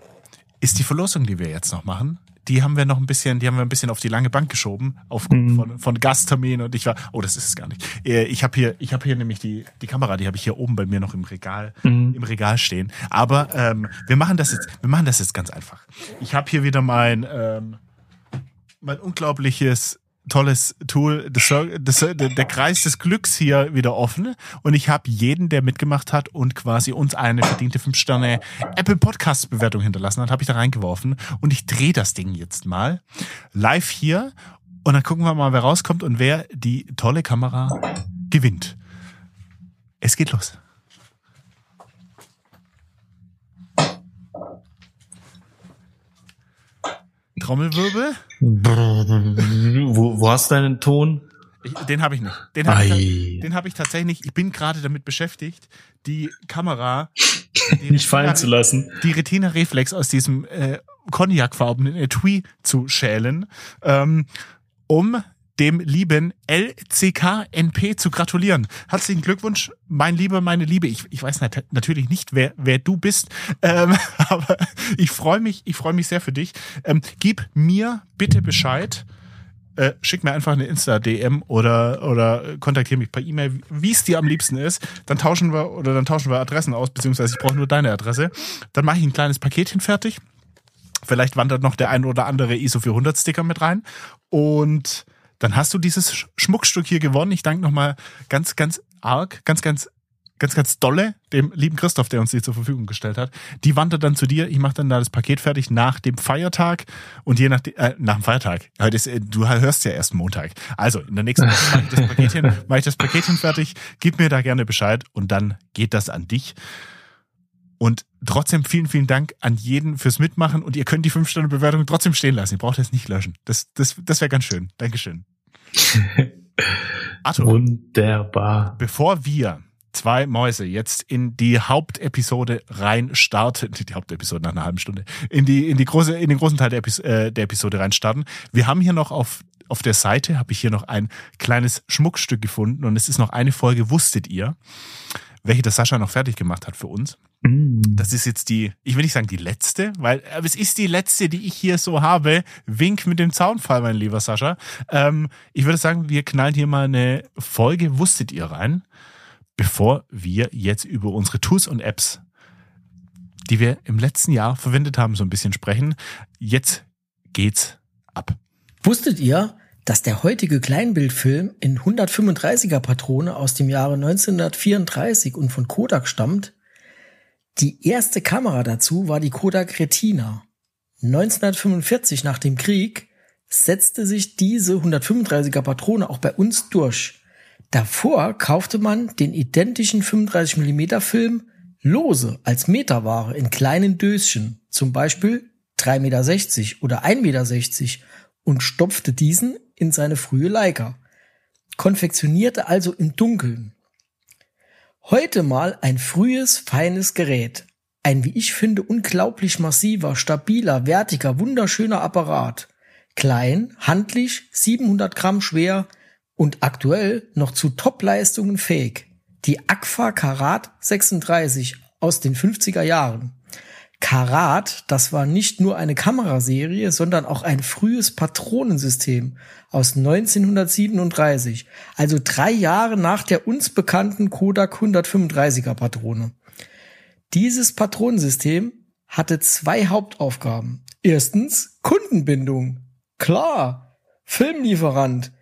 S1: ist die Verlosung, die wir jetzt noch machen. Die haben wir noch ein bisschen, die haben wir ein bisschen auf die lange Bank geschoben, aufgrund
S2: Mhm.
S1: von, von Gasttermin und ich war, oh, das ist es gar nicht. Äh, Ich habe hier, ich habe hier nämlich die, die Kamera, die habe ich hier oben bei mir noch im Regal,
S2: Mhm.
S1: im Regal stehen. Aber ähm, wir machen das jetzt, wir machen das jetzt ganz einfach. Ich habe hier wieder mein, ähm, mein unglaubliches tolles Tool, der, Kreis des Glücks hier wieder offen und ich habe jeden, der mitgemacht hat und quasi uns eine verdiente 5 Sterne Apple Podcast Bewertung hinterlassen hat, habe ich da reingeworfen und ich drehe das Ding jetzt mal live hier und dann gucken wir mal, wer rauskommt und wer die tolle Kamera gewinnt. Es geht los. Trommelwirbel?
S2: Wo, wo hast du deinen Ton?
S1: Ich, den habe ich nicht. Den habe ich, den hab ich tatsächlich. Ich bin gerade damit beschäftigt, die Kamera die
S2: Nicht fallen zu lassen.
S1: die Retina Reflex aus diesem äh, Cognac-farbenen Etui zu schälen, ähm, um dem lieben LCKNP zu gratulieren. Herzlichen Glückwunsch, mein Lieber, meine Liebe. Ich, ich weiß nat natürlich nicht, wer, wer du bist, ähm, aber ich freue mich, ich freue mich sehr für dich. Ähm, gib mir bitte Bescheid. Äh, schick mir einfach eine Insta-DM oder, oder kontaktiere mich per E-Mail, wie es dir am liebsten ist. Dann tauschen wir oder dann tauschen wir Adressen aus, beziehungsweise ich brauche nur deine Adresse. Dann mache ich ein kleines Paketchen fertig. Vielleicht wandert noch der ein oder andere ISO 400 Sticker mit rein. Und dann hast du dieses Sch- Schmuckstück hier gewonnen. Ich danke nochmal ganz, ganz arg, ganz, ganz, ganz, ganz dolle dem lieben Christoph, der uns die zur Verfügung gestellt hat. Die wandert dann zu dir. Ich mache dann da das Paket fertig nach dem Feiertag und je nach, äh, nach dem Feiertag. Heute ist, äh, du hörst ja erst Montag. Also in der nächsten Woche mache ich das Paketchen, mache ich das Paketchen fertig. Gib mir da gerne Bescheid und dann geht das an dich. Und trotzdem vielen, vielen Dank an jeden fürs Mitmachen und ihr könnt die 5-Sterne-Bewertung trotzdem stehen lassen. Ihr braucht es nicht löschen. Das, das, das wäre ganz schön. Dankeschön. Arthur,
S2: Wunderbar.
S1: bevor wir zwei Mäuse jetzt in die Hauptepisode rein starten, die Hauptepisode nach einer halben Stunde, in die, in die große, in den großen Teil der, Epis äh, der Episode rein starten. Wir haben hier noch auf, auf der Seite, habe ich hier noch ein kleines Schmuckstück gefunden und es ist noch eine Folge, wusstet ihr? welche das Sascha noch fertig gemacht hat für uns.
S2: Mm.
S1: Das ist jetzt die, ich will nicht sagen die letzte, weil aber es ist die letzte, die ich hier so habe. Wink mit dem Zaunfall, mein lieber Sascha. Ähm, ich würde sagen, wir knallen hier mal eine Folge Wusstet ihr rein, bevor wir jetzt über unsere Tools und Apps, die wir im letzten Jahr verwendet haben, so ein bisschen sprechen. Jetzt geht's ab.
S3: Wusstet ihr, dass der heutige Kleinbildfilm in 135er Patrone aus dem Jahre 1934 und von Kodak stammt? Die erste Kamera dazu war die Kodak Retina. 1945 nach dem Krieg setzte sich diese 135er Patrone auch bei uns durch. Davor kaufte man den identischen 35 mm Film lose als Meterware in kleinen Döschen, zum Beispiel 3,60 Meter oder 1,60 Meter und stopfte diesen in seine frühe Leica. Konfektionierte also im Dunkeln. Heute mal ein frühes, feines Gerät. Ein, wie ich finde, unglaublich massiver, stabiler, wertiger, wunderschöner Apparat. Klein, handlich, 700 Gramm schwer und aktuell noch zu Topleistungen fähig. Die Agfa Karat 36 aus den 50er Jahren. Karat, das war nicht nur eine Kameraserie, sondern auch ein frühes Patronensystem aus 1937, also drei Jahre nach der uns bekannten Kodak 135er Patrone. Dieses Patronensystem hatte zwei Hauptaufgaben. Erstens Kundenbindung. Klar, Filmlieferant.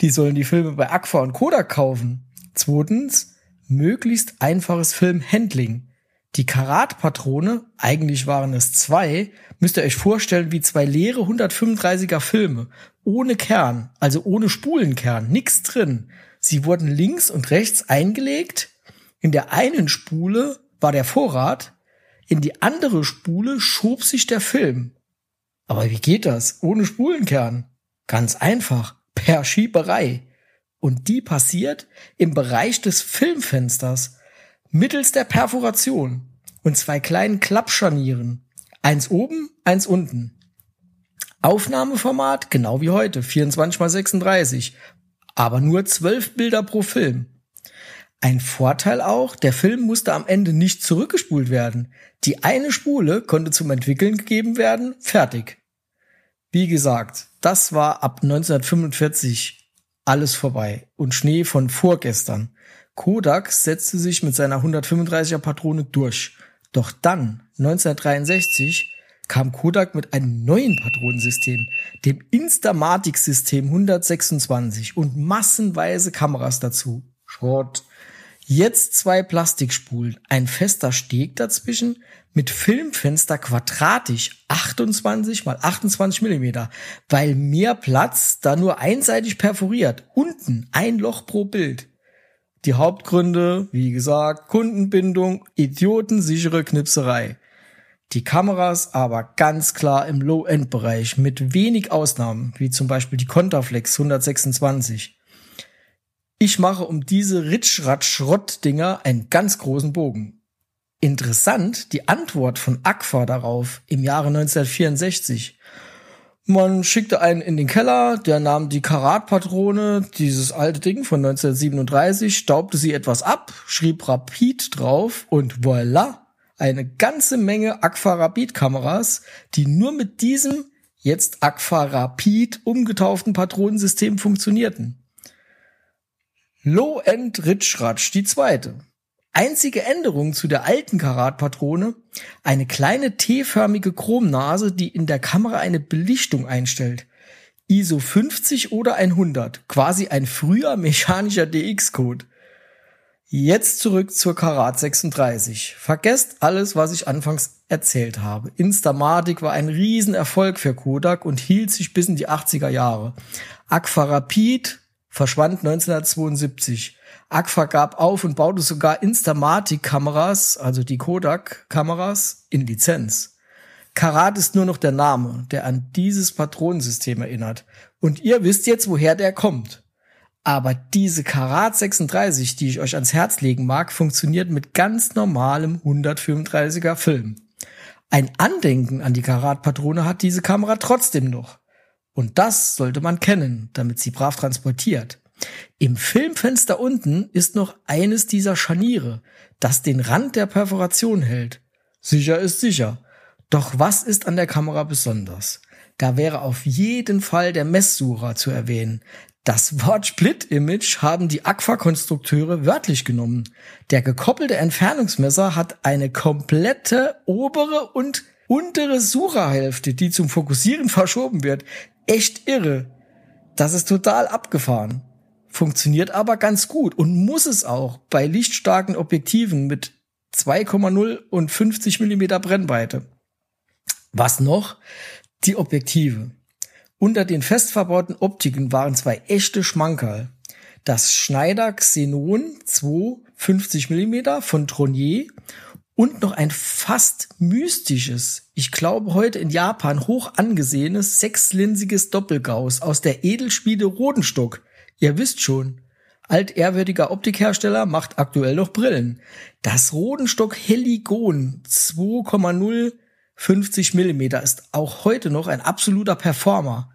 S3: Die sollen die Filme bei Agfa und Kodak kaufen. Zweitens möglichst einfaches Filmhandling. Die Karat-Patrone, eigentlich waren es zwei, müsst ihr euch vorstellen wie zwei leere 135er Filme. Ohne Kern, also ohne Spulenkern, nix drin. Sie wurden links und rechts eingelegt. In der einen Spule war der Vorrat, in die andere Spule schob sich der Film. Aber wie geht das? Ohne Spulenkern? Ganz einfach. Per Schieberei. Und die passiert im Bereich des Filmfensters mittels der Perforation und zwei kleinen Klappscharnieren. Eins oben, eins unten. Aufnahmeformat genau wie heute, 24 x 36, aber nur 12 Bilder pro Film. Ein Vorteil auch, der Film musste am Ende nicht zurückgespult werden. Die eine Spule konnte zum Entwickeln gegeben werden, fertig. Wie gesagt, das war ab 1945 alles vorbei und Schnee von vorgestern. Kodak setzte sich mit seiner 135er Patrone durch. Doch dann, 1963, kam Kodak mit einem neuen Patronensystem, dem Instamatic-System 126 und massenweise Kameras dazu. Schrott. Jetzt zwei Plastikspulen, ein fester Steg dazwischen mit Filmfenster quadratisch 28 mal 28 Millimeter, weil mehr Platz da nur einseitig perforiert. Unten ein Loch pro Bild. Die Hauptgründe, wie gesagt, Kundenbindung, idiotensichere Knipserei. Die Kameras aber ganz klar im Low-End-Bereich mit wenig Ausnahmen, wie zum Beispiel die Contaflex 126. Ich mache um diese Ritschratsch-Schrott-Dinger einen ganz großen Bogen. Interessant die Antwort von Aqua darauf im Jahre 1964. Man schickte einen in den Keller, der nahm die Karatpatrone, dieses alte Ding von 1937, staubte sie etwas ab, schrieb Rapid drauf und voilà, eine ganze Menge Agfa Rapid Kameras, die nur mit diesem jetzt Agfa Rapid umgetauften Patronensystem funktionierten. Low-End Ritschratsch, die zweite. Einzige Änderung zu der alten Karatpatrone, eine kleine T-förmige Chromnase, die in der Kamera eine Belichtung einstellt. ISO 50 oder 100, quasi ein früher mechanischer DX-Code. Jetzt zurück zur Karat 36. Vergesst alles, was ich anfangs erzählt habe. Instamatic war ein Riesenerfolg für Kodak und hielt sich bis in die 80er Jahre. Aqua Rapid verschwand 1972. Agfa gab auf und baute sogar Instamatic-Kameras, also die Kodak-Kameras, in Lizenz. Karat ist nur noch der Name, der an dieses Patronensystem erinnert. Und ihr wisst jetzt, woher der kommt. Aber diese Karat 36, die ich euch ans Herz legen mag, funktioniert mit ganz normalem 135er Film. Ein Andenken an die Karat-Patrone hat diese Kamera trotzdem noch. Und das sollte man kennen, damit sie brav transportiert. Im Filmfenster unten ist noch eines dieser Scharniere, das den Rand der Perforation hält. Sicher ist sicher. Doch was ist an der Kamera besonders? Da wäre auf jeden Fall der Messsucher zu erwähnen. Das Wort Split-Image haben die Aqua-Konstrukteure wörtlich genommen. Der gekoppelte Entfernungsmesser hat eine komplette obere und untere Sucherhälfte, die zum Fokussieren verschoben wird. Echt irre. Das ist total abgefahren. Funktioniert aber ganz gut und muss es auch bei lichtstarken Objektiven mit 2,0 und 50 Millimeter Brennweite. Was noch? Die Objektive. Unter den fest verbauten Optiken waren zwei echte Schmankerl. Das Schneider Xenon 250 mm von Tronier und noch ein fast mystisches, ich glaube heute in Japan hoch angesehenes sechslinsiges Doppelgauss aus der Edelschmiede Rodenstock. Ihr wisst schon, altehrwürdiger Optikhersteller macht aktuell noch Brillen. Das Rodenstock Heligon 2,0 50 Millimeter ist auch heute noch ein absoluter Performer.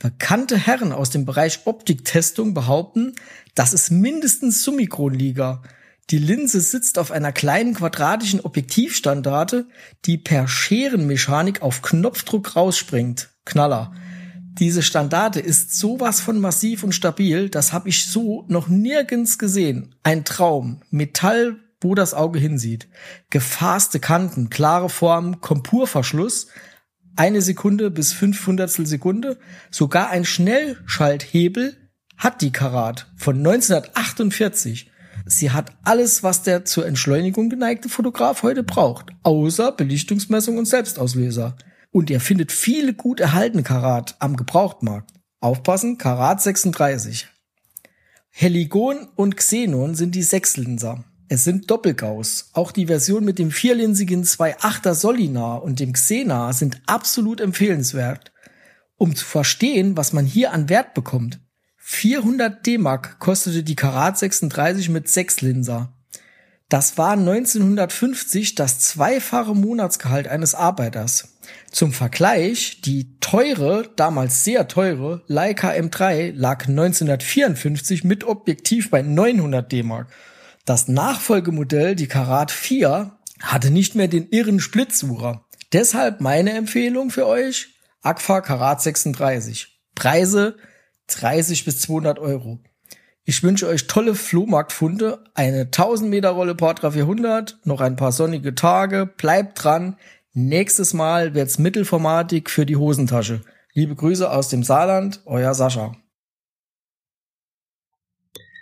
S3: Bekannte Herren aus dem Bereich Optiktestung behaupten, das ist mindestens Summikron-Liga. Die Linse sitzt auf einer kleinen quadratischen Objektivstandarte, die per Scherenmechanik auf Knopfdruck rausspringt. Knaller. Diese Standarte ist sowas von massiv und stabil, das habe ich so noch nirgends gesehen. Ein Traum. Metall wo das Auge hinsieht. Gefasste Kanten, klare Formen, Kompurverschluss, eine Sekunde bis fünf Hundertstel Sekunde, sogar ein Schnellschalthebel hat die Karat von 1948. Sie hat alles, was der zur Entschleunigung geneigte Fotograf heute braucht, außer Belichtungsmessung und Selbstauslöser. Und ihr findet viele gut erhaltene Karat am Gebrauchtmarkt. Aufpassen, Karat 36. Heligon und Xenon sind die Sechslinser. Es sind Doppelgauss. Auch die Version mit dem vierlinsigen 2.8er Solinar und dem Xena sind absolut empfehlenswert. Um zu verstehen, was man hier an Wert bekommt. 400 D-Mark kostete die Karat 36 mit 6 Linser. Das war 1950 das zweifache Monatsgehalt eines Arbeiters. Zum Vergleich, die teure, damals sehr teure Leica M3 lag 1954 mit Objektiv bei 900 D-Mark das Nachfolgemodell, die Karat 4, hatte nicht mehr den irren Splitzsucher. Deshalb meine Empfehlung für euch, Agfa Karat 36. Preise 30 bis 200 Euro. Ich wünsche euch tolle Flohmarktfunde, eine 1000 Meter Rolle Portra 400, noch ein paar sonnige Tage, bleibt dran. Nächstes Mal wird's mittelformatig für die Hosentasche. Liebe Grüße aus dem Saarland, euer Sascha.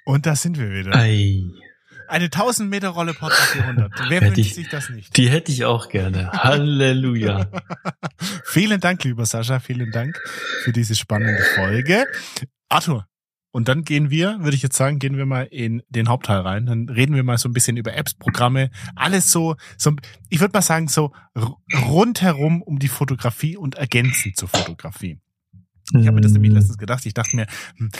S1: Und da sind wir wieder.
S2: Ei.
S1: Eine 1000 Meter Rolle Podcast 400. Wer
S2: Hätte
S1: wünscht
S2: ich-
S1: sich das nicht?
S2: Die hätte ich auch gerne. Halleluja.
S1: Vielen Dank, lieber Sascha. Vielen Dank für diese spannende Folge. Arthur. Und dann gehen wir, würde ich jetzt sagen, gehen wir mal in den Hauptteil rein. Dann reden wir mal so ein bisschen über Apps, Programme, alles so, so ich würde mal sagen, so rundherum um die Fotografie und ergänzend zur Fotografie. Ich habe mir das nämlich letztens gedacht. Ich dachte mir, hm,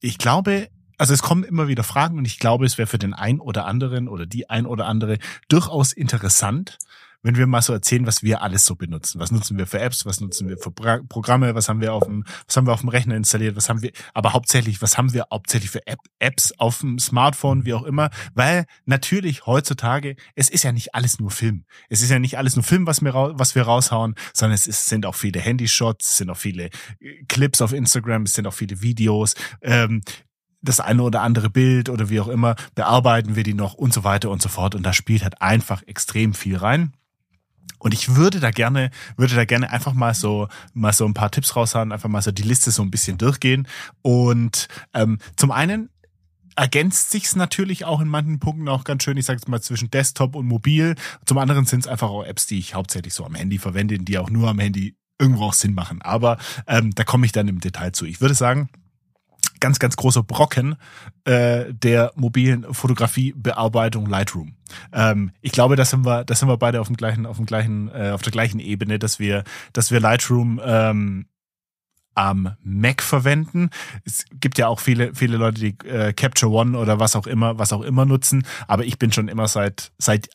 S1: ich glaube, also es kommen immer wieder Fragen und ich glaube, es wäre für den ein oder anderen oder die ein oder andere durchaus interessant, wenn wir mal so erzählen, was wir alles so benutzen. Was nutzen wir für Apps, was nutzen wir für Pro Programme, was haben wir auf dem, was haben wir auf dem Rechner installiert, was haben wir, aber hauptsächlich, was haben wir hauptsächlich für App Apps auf dem Smartphone, wie auch immer, weil natürlich heutzutage, es ist ja nicht alles nur Film. Es ist ja nicht alles nur Film, was wir, was wir raushauen, sondern es ist, sind auch viele Handyshots, es sind auch viele äh, Clips auf Instagram, es sind auch viele Videos, ähm, das eine oder andere Bild oder wie auch immer, bearbeiten wir die noch und so weiter und so fort. Und da spielt halt einfach extrem viel rein. Und ich würde da gerne, würde da gerne einfach mal so, mal so ein paar Tipps raushauen, einfach mal so die Liste so ein bisschen durchgehen. Und ähm, zum einen ergänzt sich's natürlich auch in manchen Punkten auch ganz schön, ich sage jetzt mal zwischen Desktop und Mobil. Zum anderen sind es einfach auch Apps, die ich hauptsächlich so am Handy verwende, die auch nur am Handy irgendwo auch Sinn machen. Aber ähm, da komme ich dann im Detail zu. Ich würde sagen, ganz, ganz großer Brocken äh, der mobilen Fotografiebearbeitung Lightroom. Ähm, ich glaube, da sind wir, da sind wir beide auf dem gleichen, auf dem gleichen, äh, auf der gleichen Ebene, dass wir, dass wir Lightroom ähm, am Mac verwenden. Es gibt ja auch viele, viele Leute, die äh, Capture One oder was auch immer, was auch immer nutzen. Aber ich bin schon immer seit, seit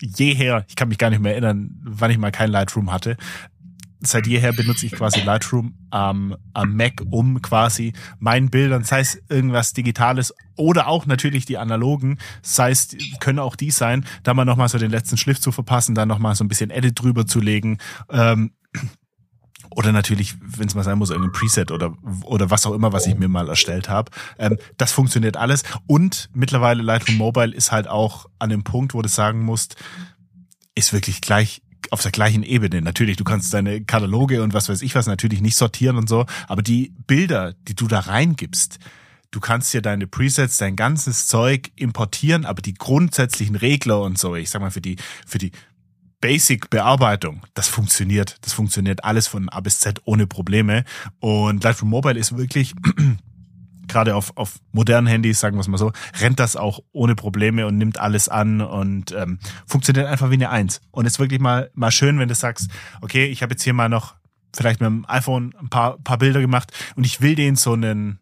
S1: jeher, ich kann mich gar nicht mehr erinnern, wann ich mal kein Lightroom hatte, seit jeher benutze ich quasi Lightroom ähm, am Mac, um quasi meinen Bildern, sei es irgendwas Digitales oder auch natürlich die analogen, sei es, können auch die sein, da mal nochmal so den letzten Schliff zu verpassen, dann nochmal so ein bisschen Edit drüber zu legen. Ähm, oder natürlich, wenn es mal sein muss, irgendein Preset oder oder was auch immer, was ich mir mal erstellt habe. Ähm, das funktioniert alles. Und mittlerweile Lightroom Mobile ist halt auch an dem Punkt, wo du sagen musst, ist wirklich gleich auf der gleichen Ebene. Natürlich, du kannst deine Kataloge und was weiß ich was natürlich nicht sortieren und so, aber die Bilder, die du da reingibst, du kannst dir deine Presets, dein ganzes Zeug importieren, aber die grundsätzlichen Regler und so, ich sag mal für die für die Basic-Bearbeitung, das funktioniert. Das funktioniert alles von A bis Z ohne Probleme. Und Lightroom Mobile ist wirklich gerade auf, auf modernen Handys, sagen wir es mal so, rennt das auch ohne Probleme und nimmt alles an und ähm, funktioniert einfach wie eine Eins. Und ist wirklich mal, mal schön, wenn du sagst, okay, ich habe jetzt hier mal noch vielleicht mit dem iPhone ein paar, paar Bilder gemacht und ich will denen so einen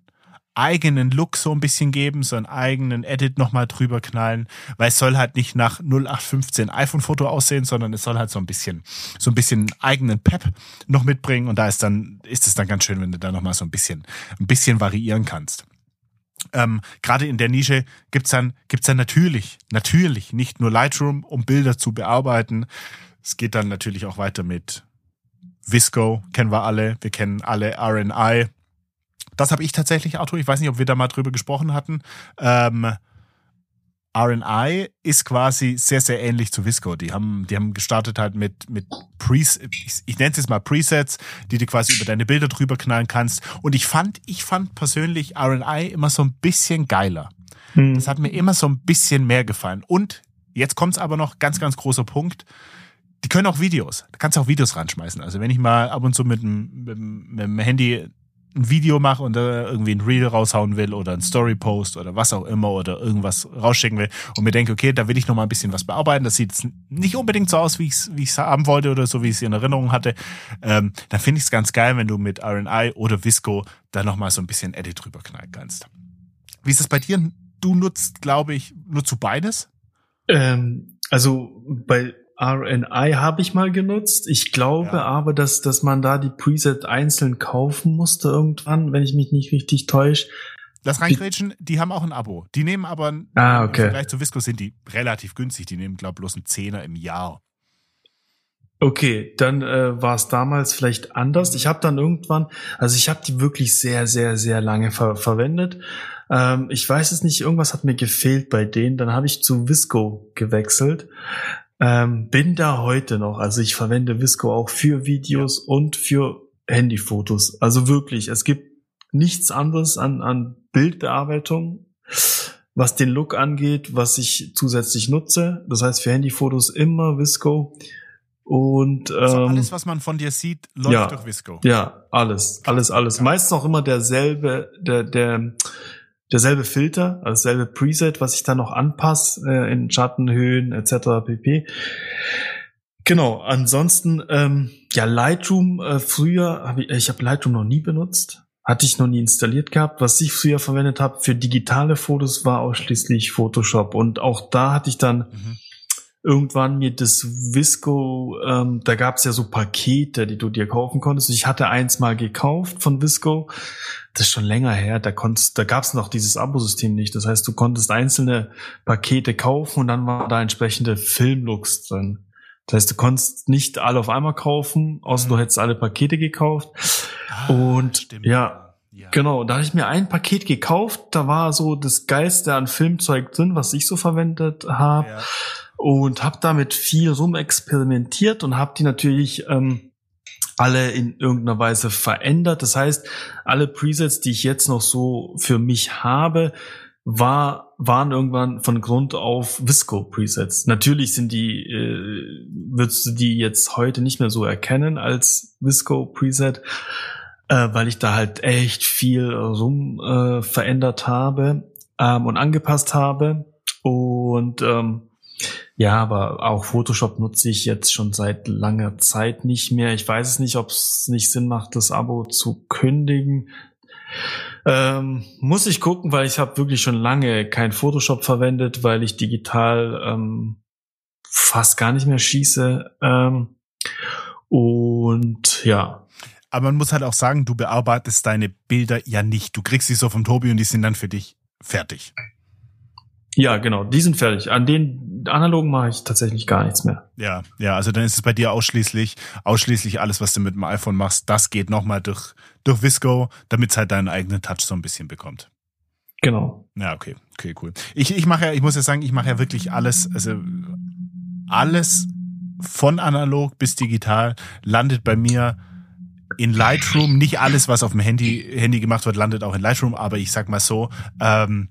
S1: eigenen Look so ein bisschen geben, so einen eigenen Edit nochmal drüber knallen, weil es soll halt nicht nach 0815 iPhone-Foto aussehen, sondern es soll halt so ein bisschen, so ein bisschen eigenen Pep noch mitbringen und da ist dann, ist es dann ganz schön, wenn du da nochmal so ein bisschen, ein bisschen variieren kannst. Ähm, Gerade in der Nische gibt's dann, gibt's dann natürlich, natürlich nicht nur Lightroom, um Bilder zu bearbeiten. Es geht dann natürlich auch weiter mit Visco, kennen wir alle. Wir kennen alle RNI, das habe ich tatsächlich, Arthur. Ich weiß nicht, ob wir da mal drüber gesprochen hatten. Ähm, RNI ist quasi sehr, sehr ähnlich zu Visco. Die haben, die haben gestartet halt mit, mit Presets, ich, ich nenne es jetzt mal Presets, die du quasi über deine Bilder drüber knallen kannst. Und ich fand, ich fand persönlich RNI immer so ein bisschen geiler. Hm. Das hat mir immer so ein bisschen mehr gefallen. Und jetzt kommt's aber noch, ganz, ganz großer Punkt. Die können auch Videos. Da kannst du auch Videos ranschmeißen. Also wenn ich mal ab und zu mit dem, mit dem Handy ein Video mache und da irgendwie ein Reel raushauen will oder ein Story-Post oder was auch immer oder irgendwas rausschicken will und mir denke, okay, da will ich noch ein bisschen was bearbeiten. Das sieht nicht unbedingt so aus, wie ich es wie haben wollte oder so, wie ich es in Erinnerung hatte. Ähm, dann finde ich es ganz geil, wenn du mit RNI oder Visco da noch so ein bisschen Edit drüber knallen kannst. Wie ist das bei dir? Du nutzt, glaube ich, nutzt du beides?
S2: Ähm, also bei RNI habe ich mal genutzt. Ich glaube ja. aber, dass, dass man da die Preset einzeln kaufen musste irgendwann, wenn ich mich nicht richtig täusche.
S1: Lass reingrätschen, die haben auch ein Abo. Die nehmen aber,
S2: ah, okay. im
S1: Vergleich zu Visco sind die relativ günstig. Die nehmen, glaube ich, bloß einen Zehner im Jahr.
S2: Okay, dann äh, war es damals vielleicht anders. Ich habe dann irgendwann, also ich habe die wirklich sehr, sehr, sehr lange ver verwendet. Ähm, ich weiß es nicht, irgendwas hat mir gefehlt bei denen. Dann habe ich zu Visco gewechselt. Ähm, bin da heute noch. Also ich verwende Visco auch für Videos und für Handyfotos. Also wirklich, es gibt nichts anderes an, an Bildbearbeitung, was den Look angeht, was ich zusätzlich nutze. Das heißt für Handyfotos immer Visco. Und ähm, also
S1: alles, was man von dir sieht, läuft
S2: ja,
S1: durch Visco.
S2: Ja, alles, alles, alles. Meistens auch immer derselbe, der, der derselbe Filter, also dasselbe Preset, was ich dann noch anpasse äh, in Schattenhöhen etc. pp. Genau, ansonsten ähm, ja Lightroom äh, früher habe ich ich habe Lightroom noch nie benutzt, hatte ich noch nie installiert gehabt. Was ich früher verwendet habe für digitale Fotos war ausschließlich Photoshop und auch da hatte ich dann mhm. Irgendwann mir das Visco, ähm, da gab es ja so Pakete, die du dir kaufen konntest. Ich hatte eins mal gekauft von Visco das ist schon länger her, da konntest, da gab es noch dieses Abo-System nicht. Das heißt, du konntest einzelne Pakete kaufen und dann war da entsprechende Filmlooks drin. Das heißt, du konntest nicht alle auf einmal kaufen, außer mhm. du hättest alle Pakete gekauft. Ah, und stimmt. ja, ja, genau, da habe ich mir ein Paket gekauft, da war so das Geilste an Filmzeug drin, was ich so verwendet habe. Ja. Und habe damit viel rumexperimentiert und habe die natürlich ähm, alle in irgendeiner Weise verändert. Das heißt, alle Presets, die ich jetzt noch so für mich habe, war, waren irgendwann von Grund auf Visco Presets. Natürlich sind die, äh, würdest du die jetzt heute nicht mehr so erkennen als Visco Preset, äh, weil ich da halt echt viel rum äh, verändert habe ähm, und angepasst habe. Und ähm, ja, aber auch Photoshop nutze ich jetzt schon seit langer Zeit nicht mehr. Ich weiß es nicht, ob es nicht Sinn macht, das Abo zu kündigen. Ähm, muss ich gucken, weil ich habe wirklich schon lange kein Photoshop verwendet, weil ich digital ähm, fast gar nicht mehr schieße. Ähm, Und ja.
S1: Aber man muss halt auch sagen, du bearbeitest deine Bilder ja nicht. Du kriegst sie so vom Tobi und die sind dann für dich fertig.
S2: Ja, genau, die sind fertig. An den analogen mache ich tatsächlich gar nichts mehr.
S1: Ja, ja, also dann ist es bei dir ausschließlich, ausschließlich alles, was du mit dem iPhone machst, das geht nochmal durch, durch Visco, damit es halt deinen eigenen Touch so ein bisschen bekommt.
S2: Genau.
S1: Ja, okay, okay, cool. Ich, ich mache ja, ich muss ja sagen, ich mache ja wirklich alles, also alles von analog bis digital landet bei mir in Lightroom. Nicht alles, was auf dem Handy, Handy gemacht wird, landet auch in Lightroom, aber ich sag mal so, ähm,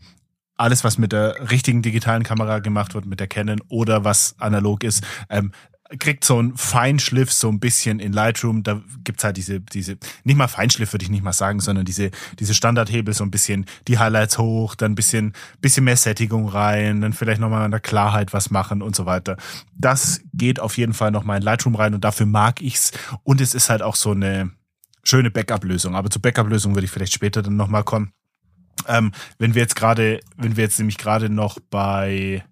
S1: alles, was mit der richtigen digitalen Kamera gemacht wird, mit der Canon oder was analog ist, ähm, kriegt so ein Feinschliff so ein bisschen in Lightroom. Da gibt's halt diese, diese, nicht mal Feinschliff würde ich nicht mal sagen, sondern diese, diese Standardhebel, so ein bisschen die Highlights hoch, dann ein bisschen, bisschen mehr Sättigung rein, dann vielleicht nochmal an der Klarheit was machen und so weiter. Das geht auf jeden Fall nochmal in Lightroom rein und dafür mag ich's. Und es ist halt auch so eine schöne Backup-Lösung. Aber zur Backup-Lösung würde ich vielleicht später dann nochmal kommen. Ähm, wenn wir jetzt gerade, wenn wir jetzt nämlich gerade noch bei,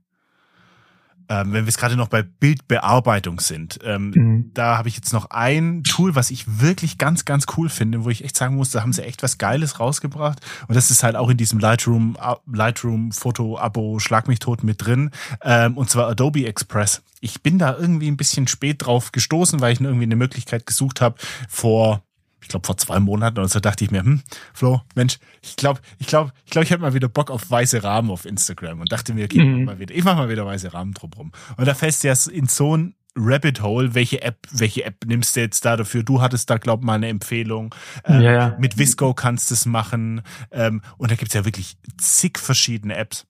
S1: ähm, wenn wir jetzt gerade noch bei Bildbearbeitung sind, ähm, mhm. da habe ich jetzt noch ein Tool, was ich wirklich ganz, ganz cool finde, wo ich echt sagen muss, da haben sie echt was Geiles rausgebracht. Und das ist halt auch in diesem Lightroom, Lightroom Foto-Abo Schlag mich tot mit drin. Ähm, und zwar Adobe Express. Ich bin da irgendwie ein bisschen spät drauf gestoßen, weil ich irgendwie eine Möglichkeit gesucht habe vor ich glaube vor zwei Monaten und so dachte ich mir, hm, Flo, Mensch, ich glaube, ich glaube, ich glaube, ich hätte mal wieder Bock auf weiße Rahmen auf Instagram und dachte mir, okay, mhm. mach mal wieder, ich mach mal wieder weiße Rahmen drumrum. Und da fällst du ja in so ein Rabbit Hole, welche App, welche App nimmst du jetzt da dafür? Du hattest da, glaub mal, eine Empfehlung. Ähm, ja, ja. Mit Visco kannst du es machen. Ähm, und da gibt's ja wirklich zig verschiedene Apps.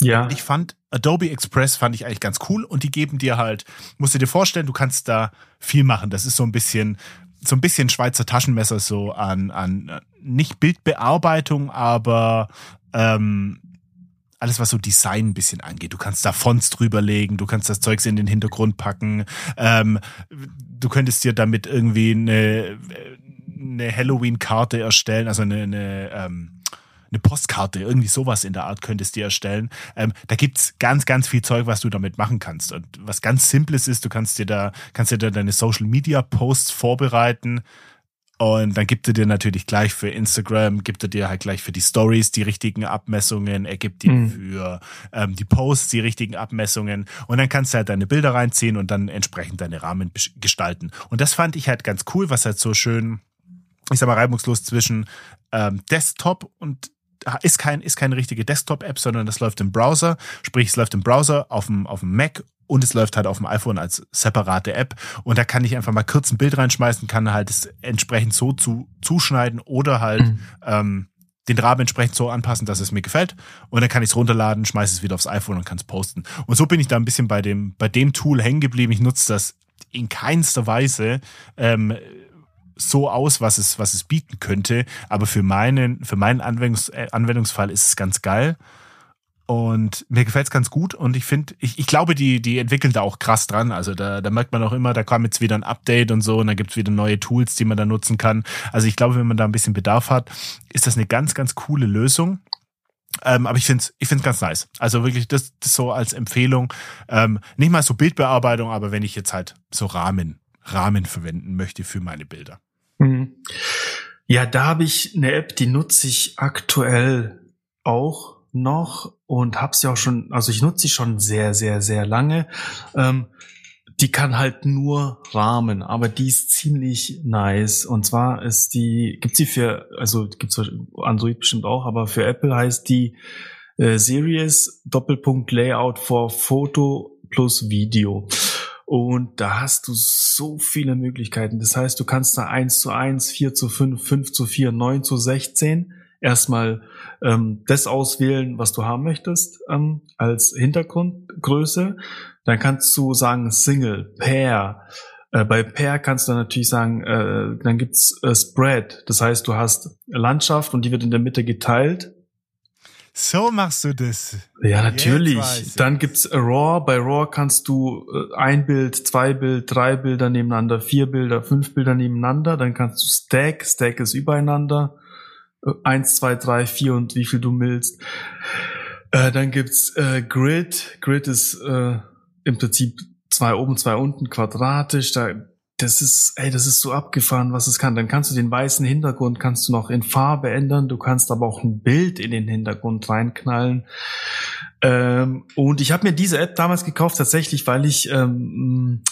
S1: Ja. Und ich fand Adobe Express fand ich eigentlich ganz cool und die geben dir halt, musst du dir vorstellen, du kannst da viel machen. Das ist so ein bisschen so ein bisschen Schweizer Taschenmesser so an, an nicht Bildbearbeitung, aber ähm, alles, was so Design ein bisschen angeht. Du kannst da Fonts drüberlegen, du kannst das Zeugs in den Hintergrund packen. Ähm, du könntest dir damit irgendwie eine, eine Halloween-Karte erstellen, also eine, eine ähm, eine Postkarte, irgendwie sowas in der Art könntest du erstellen. Ähm, da gibt's ganz, ganz viel Zeug, was du damit machen kannst. Und was ganz Simples ist, du kannst dir da, kannst dir da deine Social Media Posts vorbereiten. Und dann gibt er dir natürlich gleich für Instagram, gibt er dir halt gleich für die Stories die richtigen Abmessungen, er gibt dir mhm. für ähm, die Posts die richtigen Abmessungen und dann kannst du halt deine Bilder reinziehen und dann entsprechend deine Rahmen gestalten. Und das fand ich halt ganz cool, was halt so schön, ich sag mal, reibungslos zwischen ähm, Desktop und ist kein ist keine richtige Desktop-App, sondern das läuft im Browser. Sprich, es läuft im Browser auf dem auf dem Mac und es läuft halt auf dem iPhone als separate App. Und da kann ich einfach mal kurz ein Bild reinschmeißen, kann halt es entsprechend so zu, zuschneiden oder halt mhm. ähm, den Rahmen entsprechend so anpassen, dass es mir gefällt. Und dann kann ich es runterladen, schmeiße es wieder aufs iPhone und kann es posten. Und so bin ich da ein bisschen bei dem, bei dem Tool hängen geblieben. Ich nutze das in keinster Weise. Ähm, so aus, was es, was es bieten könnte. Aber für meinen, für meinen Anwendungs, äh, Anwendungsfall ist es ganz geil. Und mir gefällt es ganz gut und ich finde, ich, ich glaube, die, die entwickeln da auch krass dran. Also da, da merkt man auch immer, da kam jetzt wieder ein Update und so und da gibt's wieder neue Tools, die man da nutzen kann. Also ich glaube, wenn man da ein bisschen Bedarf hat, ist das eine ganz, ganz coole Lösung. Ähm, aber ich finde es ich find's ganz nice. Also wirklich, das, das so als Empfehlung. Ähm, nicht mal so Bildbearbeitung, aber wenn ich jetzt halt so Rahmen, Rahmen verwenden möchte für meine Bilder.
S2: Mhm. Ja, da habe ich eine App, die nutze ich aktuell auch noch und habe sie auch schon, also ich nutze sie schon sehr, sehr, sehr lange. Ähm, die kann halt nur Rahmen, aber die ist ziemlich nice. Und zwar ist die, gibt's die für, also gibt's Android bestimmt auch, aber für Apple heißt die äh, Series Doppelpunkt Layout for Foto plus Video. Und da hast du so viele Möglichkeiten. Das heißt, du kannst da eins zu eins, vier zu fünf, fünf zu vier, neun zu sechzehn erstmal ähm, das auswählen, was du haben möchtest ähm, als Hintergrundgröße. Dann kannst du sagen Single, Pair. Äh, bei Pair kannst du natürlich sagen, äh, dann gibt's äh, Spread. Das heißt, du hast Landschaft und die wird in der Mitte geteilt
S1: so machst du das.
S2: Ja, natürlich. Dann gibt's RAW. Bei RAW kannst du äh, ein Bild, zwei Bild, drei Bilder nebeneinander, vier Bilder, fünf Bilder nebeneinander. Dann kannst du Stack. Stack ist übereinander. Äh, eins, zwei, drei, vier und wie viel du willst. Äh, dann gibt's äh, Grid. Grid ist äh, im Prinzip zwei oben, zwei unten quadratisch. Da das ist, ey, das ist so abgefahren, was es kann. Dann kannst du den weißen Hintergrund kannst du noch in Farbe ändern. Du kannst aber auch ein Bild in den Hintergrund reinknallen. Ähm, und ich habe mir diese App damals gekauft tatsächlich, weil ich ähm,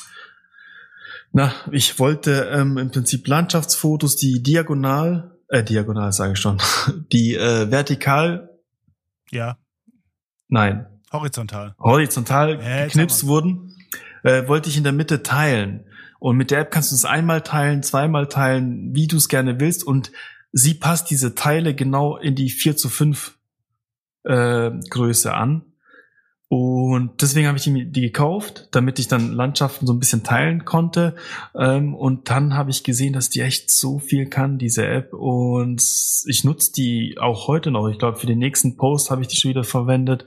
S2: na, ich wollte ähm, im Prinzip Landschaftsfotos, die diagonal, äh, diagonal sage ich schon, die äh, vertikal,
S1: Ja,
S2: nein,
S1: horizontal.
S2: horizontal
S1: jetzt
S2: geknipst wurden, äh, wollte ich in der Mitte teilen. Und mit der App kannst du es einmal teilen, zweimal teilen, wie du es gerne willst. Und sie passt diese Teile genau in die 4 zu 5 äh, Größe an. Und deswegen habe ich die, gekauft, damit ich dann Landschaften so ein bisschen teilen konnte. Ähm, und dann habe ich gesehen, dass die echt so viel kann, diese App. Und ich nutze die auch heute noch. Ich glaube, für den nächsten Post habe ich die schon wieder verwendet,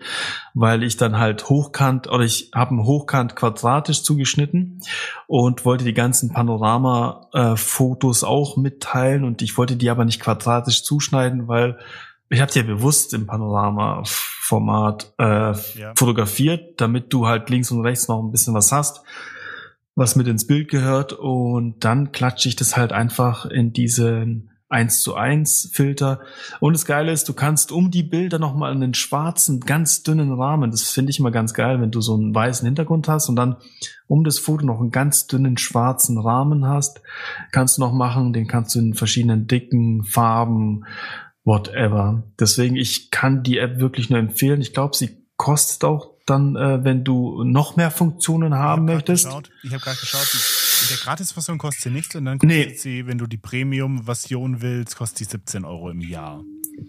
S2: weil ich dann halt hochkant oder ich habe einen Hochkant quadratisch zugeschnitten und wollte die ganzen Panorama-Fotos auch mitteilen. Und ich wollte die aber nicht quadratisch zuschneiden, weil ich habe die ja bewusst im Panorama-Format äh,
S1: Ja.
S2: fotografiert, damit du halt links und rechts noch ein bisschen was hast, was mit ins Bild gehört. Und dann klatsche ich das halt einfach in diesen 1 zu 1 Filter. Und das Geile ist, du kannst um die Bilder nochmal einen schwarzen, ganz dünnen Rahmen, das finde ich immer ganz geil, wenn du so einen weißen Hintergrund hast und dann um das Foto noch einen ganz dünnen schwarzen Rahmen hast, kannst du noch machen, den kannst du in verschiedenen dicken Farben, whatever. Deswegen, ich kann die App wirklich nur empfehlen. Ich glaube, sie kostet auch dann, äh, wenn du noch mehr Funktionen haben
S1: Ich hab
S2: möchtest.
S1: Geschaut, ich habe gerade geschaut, die, in der Gratis-Version kostet sie nichts und dann kostet
S2: Nee.
S1: sie, wenn du die Premium-Version willst, kostet sie 17 Euro im Jahr.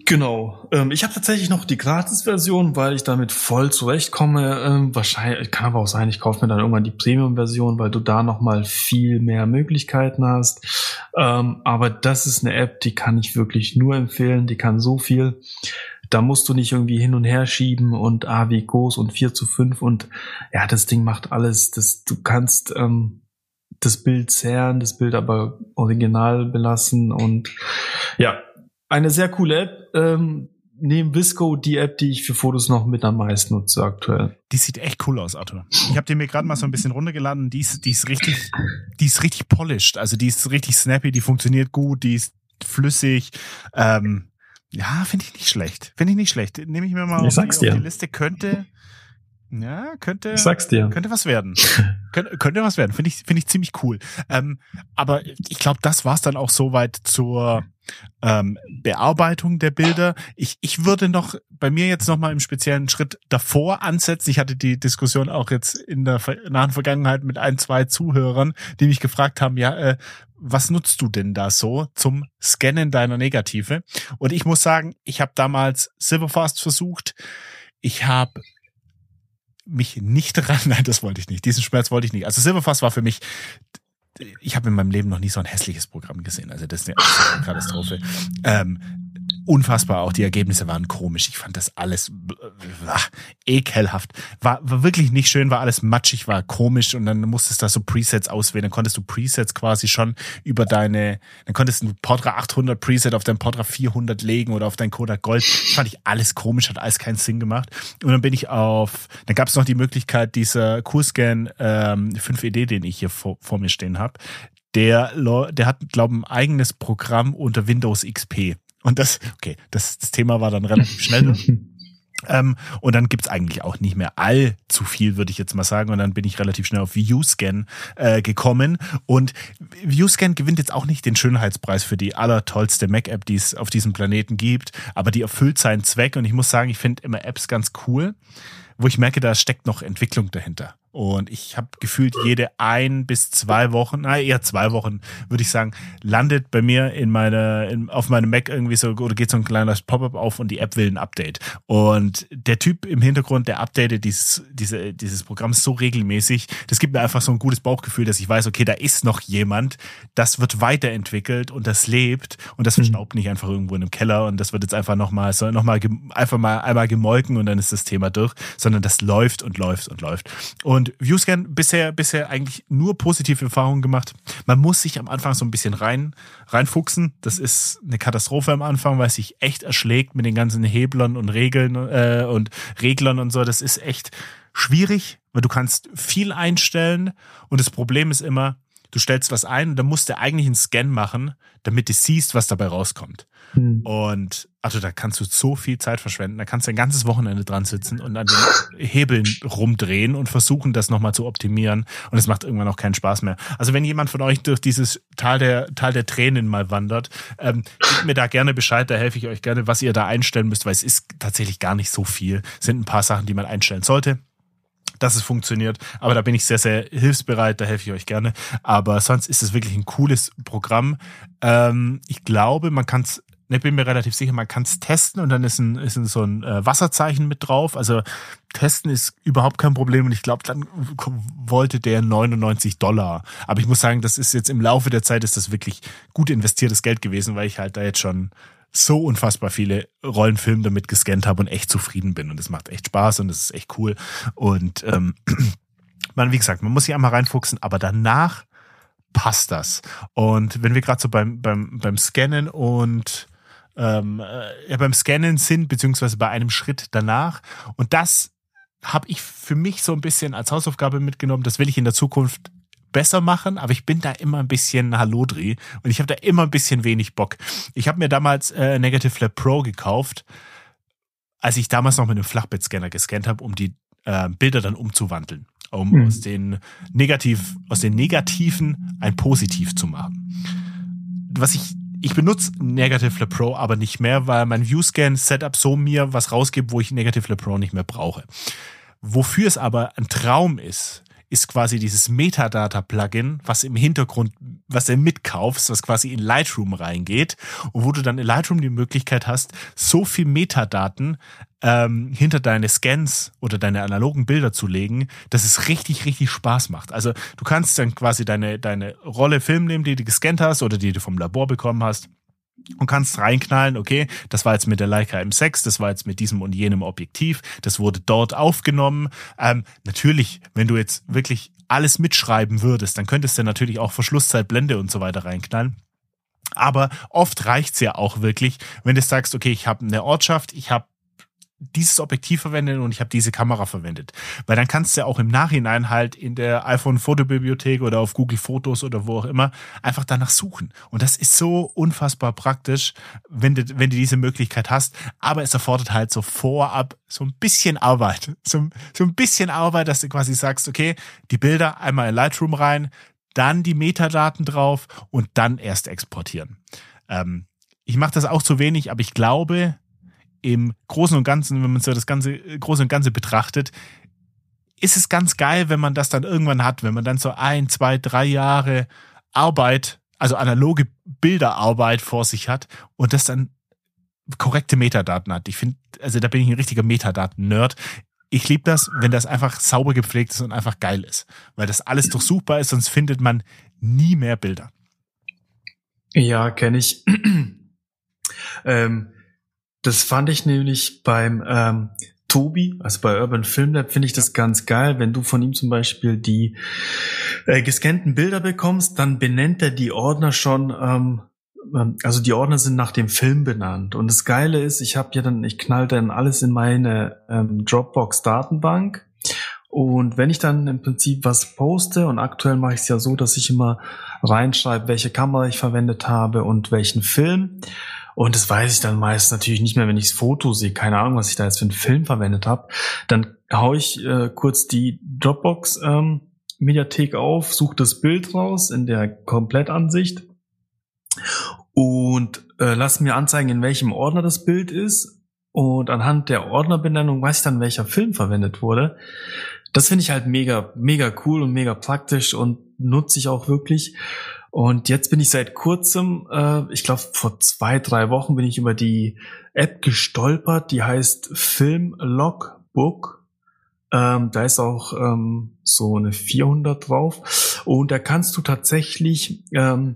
S2: Genau. Ähm, ich habe tatsächlich noch die Gratis-Version, weil ich damit voll zurechtkomme. Ähm, wahrscheinlich kann aber auch sein, ich kaufe mir dann irgendwann die Premium-Version, weil du da noch mal viel mehr Möglichkeiten hast. Ähm, aber das ist eine App, die kann ich wirklich nur empfehlen. Die kann so viel. Da musst du nicht irgendwie hin und her schieben und ah, wie groß und 4 zu 5 und ja, das Ding macht alles. Das, du kannst ähm, das Bild zerren, das Bild aber original belassen und ja, eine sehr coole App. Ähm, neben Visco die App, die ich für Fotos noch mit am meisten nutze aktuell.
S1: Die sieht echt cool aus, Arthur. Ich habe die mir gerade mal so ein bisschen runtergeladen. Die ist, die ist richtig, die ist richtig polished. Also die ist richtig snappy, die funktioniert gut, die ist flüssig. Ähm, ja, finde ich nicht schlecht. Finde ich nicht schlecht. Nehme ich mir mal
S2: Ich
S1: auf, die, auf
S2: dir.
S1: die Liste. Könnte, ja, könnte,
S2: Ich sag's dir.
S1: könnte was werden. könnte, könnte was werden. Finde ich, finde ich ziemlich cool. Ähm, aber ich glaube, das war's dann auch soweit zur ähm, Bearbeitung der Bilder. Ich, ich würde noch bei mir jetzt noch mal im speziellen Schritt davor ansetzen. Ich hatte die Diskussion auch jetzt in der nahen Vergangenheit mit ein, zwei Zuhörern, die mich gefragt haben, ja, äh, was nutzt du denn da so zum Scannen deiner Negative? Und ich muss sagen, ich habe damals Silverfast versucht. Ich habe mich nicht dran, nein, das wollte ich nicht. Diesen Schmerz wollte ich nicht. Also Silverfast war für mich, ich habe in meinem Leben noch nie so ein hässliches Programm gesehen. Also das ist eine Katastrophe. Ähm, unfassbar, auch die Ergebnisse waren komisch. Ich fand das alles äh, ekelhaft. War, war wirklich nicht schön, war alles matschig, war komisch und dann musstest du da so Presets auswählen. Dann konntest du Presets quasi schon über deine, dann konntest du ein Portra 800 Preset auf dein Portra 400 legen oder auf dein Kodak Gold. Das fand ich alles komisch, hat alles keinen Sinn gemacht. Und dann bin ich auf, dann gab es noch die Möglichkeit, dieser Q-Scan ähm, 5ED, den ich hier vor, vor mir stehen habe, der, der hat, glaube ich, ein eigenes Programm unter Windows XP. Und das, okay, das, das Thema war dann relativ schnell. Ähm, und dann gibt's eigentlich auch nicht mehr allzu viel, würde ich jetzt mal sagen. Und dann bin ich relativ schnell auf ViewScan äh, gekommen. Und ViewScan gewinnt jetzt auch nicht den Schönheitspreis für die allertollste Mac-App, die es auf diesem Planeten gibt. Aber die erfüllt seinen Zweck. Und ich muss sagen, ich finde immer Apps ganz cool, wo ich merke, da steckt noch Entwicklung dahinter. Und ich habe gefühlt jede ein bis zwei Wochen, na eher zwei Wochen, würde ich sagen, landet bei mir in meiner, in, auf meinem Mac irgendwie so, oder geht so ein kleiner Pop-up auf und die App will ein Update. Und der Typ im Hintergrund, der updatet dieses, diese, dieses Programm so regelmäßig, das gibt mir einfach so ein gutes Bauchgefühl, dass ich weiß, okay, da ist noch jemand, das wird weiterentwickelt und das lebt und das verstaubt nicht einfach irgendwo in einem Keller und das wird jetzt einfach nochmal so, nochmal, einfach mal einmal gemolken und dann ist das Thema durch, sondern das läuft und läuft und läuft. Und ViewScan bisher, bisher eigentlich nur positive Erfahrungen gemacht. Man muss sich am Anfang so ein bisschen rein, reinfuchsen. Das ist eine Katastrophe am Anfang, weil es sich echt erschlägt mit den ganzen Heblern und Regeln äh, und Reglern und so. Das ist echt schwierig, weil du kannst viel einstellen und das Problem ist immer, du stellst was ein und dann musst du eigentlich einen Scan machen, damit du siehst, was dabei rauskommt. Hm. Und also da kannst du so viel Zeit verschwenden. Da kannst du ein ganzes Wochenende dran sitzen und an den Hebeln rumdrehen und versuchen, das nochmal zu optimieren. Und es macht irgendwann auch keinen Spaß mehr. Also wenn jemand von euch durch dieses Tal der, Tal der Tränen mal wandert, ähm, gebt mir da gerne Bescheid, da helfe ich euch gerne, was ihr da einstellen müsst, weil es ist tatsächlich gar nicht so viel. Es sind ein paar Sachen, die man einstellen sollte dass es funktioniert. Aber da bin ich sehr, sehr hilfsbereit, da helfe ich euch gerne. Aber sonst ist es wirklich ein cooles Programm. Ähm, ich glaube, man kann es ich bin mir relativ sicher, man kann es testen und dann ist ein, ist ein so ein äh, Wasserzeichen mit drauf. Also testen ist überhaupt kein Problem und ich glaube, dann wollte der 99 Dollar. Aber ich muss sagen, das ist jetzt im Laufe der Zeit ist das wirklich gut investiertes Geld gewesen, weil ich halt da jetzt schon so unfassbar viele Rollenfilme damit gescannt habe und echt zufrieden bin. Und es macht echt Spaß und es ist echt cool. Und ähm, man, wie gesagt, man muss sich einmal reinfuchsen, aber danach passt das. Und wenn wir gerade so beim, beim, beim Scannen und ähm, äh, ja, beim Scannen sind, beziehungsweise bei einem Schritt danach. Und das habe ich für mich so ein bisschen als Hausaufgabe mitgenommen. Das will ich in der Zukunft besser machen, aber ich bin da immer ein bisschen Hallodri und ich habe da immer ein bisschen wenig Bock. Ich habe mir damals äh, Negative Lab Pro gekauft, als ich damals noch mit einem Flachbettscanner gescannt habe, um die äh, Bilder dann umzuwandeln, um mhm. aus den negativ aus den negativen ein positiv zu machen. Was ich ich benutze Negative Lab Pro aber nicht mehr, weil mein ViewScan Setup so mir was rausgibt, wo ich Negative Lab Pro nicht mehr brauche. Wofür es aber ein Traum ist, ist quasi dieses Metadata-Plugin, was im Hintergrund, was du mitkaufst, was quasi in Lightroom reingeht und wo du dann in Lightroom die Möglichkeit hast, so viel Metadaten ähm, hinter deine Scans oder deine analogen Bilder zu legen, dass es richtig, richtig Spaß macht. Also du kannst dann quasi deine, deine Rolle Film nehmen, die du gescannt hast oder die du vom Labor bekommen hast und kannst reinknallen, okay, das war jetzt mit der Leica M6, das war jetzt mit diesem und jenem Objektiv, das wurde dort aufgenommen. Ähm, natürlich, wenn du jetzt wirklich alles mitschreiben würdest, dann könntest du natürlich auch Verschlusszeit, Blende und so weiter reinknallen. Aber oft reicht's ja auch wirklich, wenn du sagst, okay, ich habe eine Ortschaft, ich habe dieses Objektiv verwendet und ich habe diese Kamera verwendet. Weil dann kannst du ja auch im Nachhinein halt in der iPhone-Fotobibliothek oder auf Google Fotos oder wo auch immer einfach danach suchen. Und das ist so unfassbar praktisch, wenn du, wenn du diese Möglichkeit hast. Aber es erfordert halt so vorab so ein bisschen Arbeit. So, so ein bisschen Arbeit, dass du quasi sagst, okay, die Bilder einmal in Lightroom rein, dann die Metadaten drauf und dann erst exportieren. Ähm, ich mache das auch zu wenig, aber ich glaube, im Großen und Ganzen, wenn man so das ganze Große und Ganze betrachtet, ist es ganz geil, wenn man das dann irgendwann hat, wenn man dann so ein, zwei, drei Jahre Arbeit, also analoge Bilderarbeit vor sich hat und das dann korrekte Metadaten hat. Ich finde, also da bin ich ein richtiger Metadaten-Nerd. Ich liebe das, wenn das einfach sauber gepflegt ist und einfach geil ist, weil das alles durchsuchbar ist, sonst findet man nie mehr Bilder.
S2: Ja, kenne ich. ähm, das fand ich nämlich beim ähm, Tobi, also bei Urban Film Lab, finde ich das ganz geil. Wenn du von ihm zum Beispiel die äh, gescannten Bilder bekommst, dann benennt er die Ordner schon, ähm, ähm, also die Ordner sind nach dem Film benannt. Und das Geile ist, ich habe ja dann, ich knall dann alles in meine ähm, Dropbox-Datenbank. Und wenn ich dann im Prinzip was poste, und aktuell mache ich es ja so, dass ich immer reinschreibe, welche Kamera ich verwendet habe und welchen Film. Und das weiß ich dann meist natürlich nicht mehr, wenn ich das Foto sehe. Keine Ahnung, was ich da jetzt für einen Film verwendet habe. Dann hau ich äh, kurz die Dropbox ähm, Mediathek auf, suche das Bild raus in der Komplettansicht und äh, lass mir anzeigen, in welchem Ordner das Bild ist. Und anhand der Ordnerbenennung weiß ich dann, welcher Film verwendet wurde. Das finde ich halt mega, mega cool und mega praktisch und nutze ich auch wirklich. Und jetzt bin ich seit kurzem, äh, ich glaube vor zwei, drei Wochen bin ich über die App gestolpert, die heißt Film Logbook. Ähm, da ist auch ähm, so eine 400 drauf. Und da kannst du tatsächlich ähm,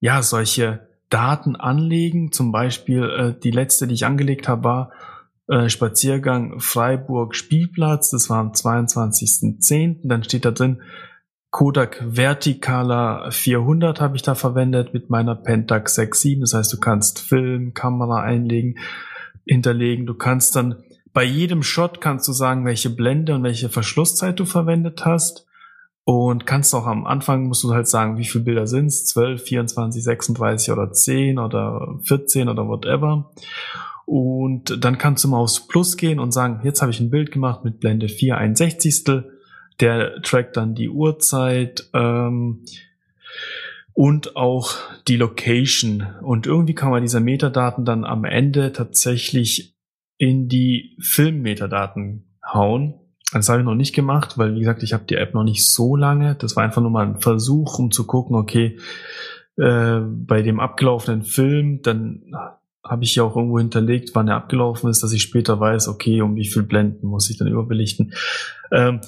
S2: ja solche Daten anlegen. Zum Beispiel äh, die letzte, die ich angelegt habe, war äh, Spaziergang Freiburg Spielplatz. Das war am 22.10. Dann steht da drin Kodak Verticaler 400 habe ich da verwendet mit meiner Pentax 6.7. Das heißt, du kannst Film, Kamera einlegen, hinterlegen. Du kannst dann bei jedem Shot kannst du sagen, welche Blende und welche Verschlusszeit du verwendet hast. Und kannst auch am Anfang, musst du halt sagen, wie viele Bilder sind's 12, 24, 36 oder 10 oder 14 oder whatever. Und dann kannst du mal aufs Plus gehen und sagen, jetzt habe ich ein Bild gemacht mit Blende 4, ein Sechzigstel. Der trackt dann die Uhrzeit ähm, und auch die Location. Und irgendwie kann man diese Metadaten dann am Ende tatsächlich in die Filmmetadaten hauen. Das habe ich noch nicht gemacht, weil wie gesagt, ich habe die App noch nicht so lange. Das war einfach nur mal ein Versuch, um zu gucken, okay, äh, bei dem abgelaufenen Film, dann habe ich ja auch irgendwo hinterlegt, wann er abgelaufen ist, dass ich später weiß, okay, um wie viel Blenden muss ich dann überbelichten. Ähm,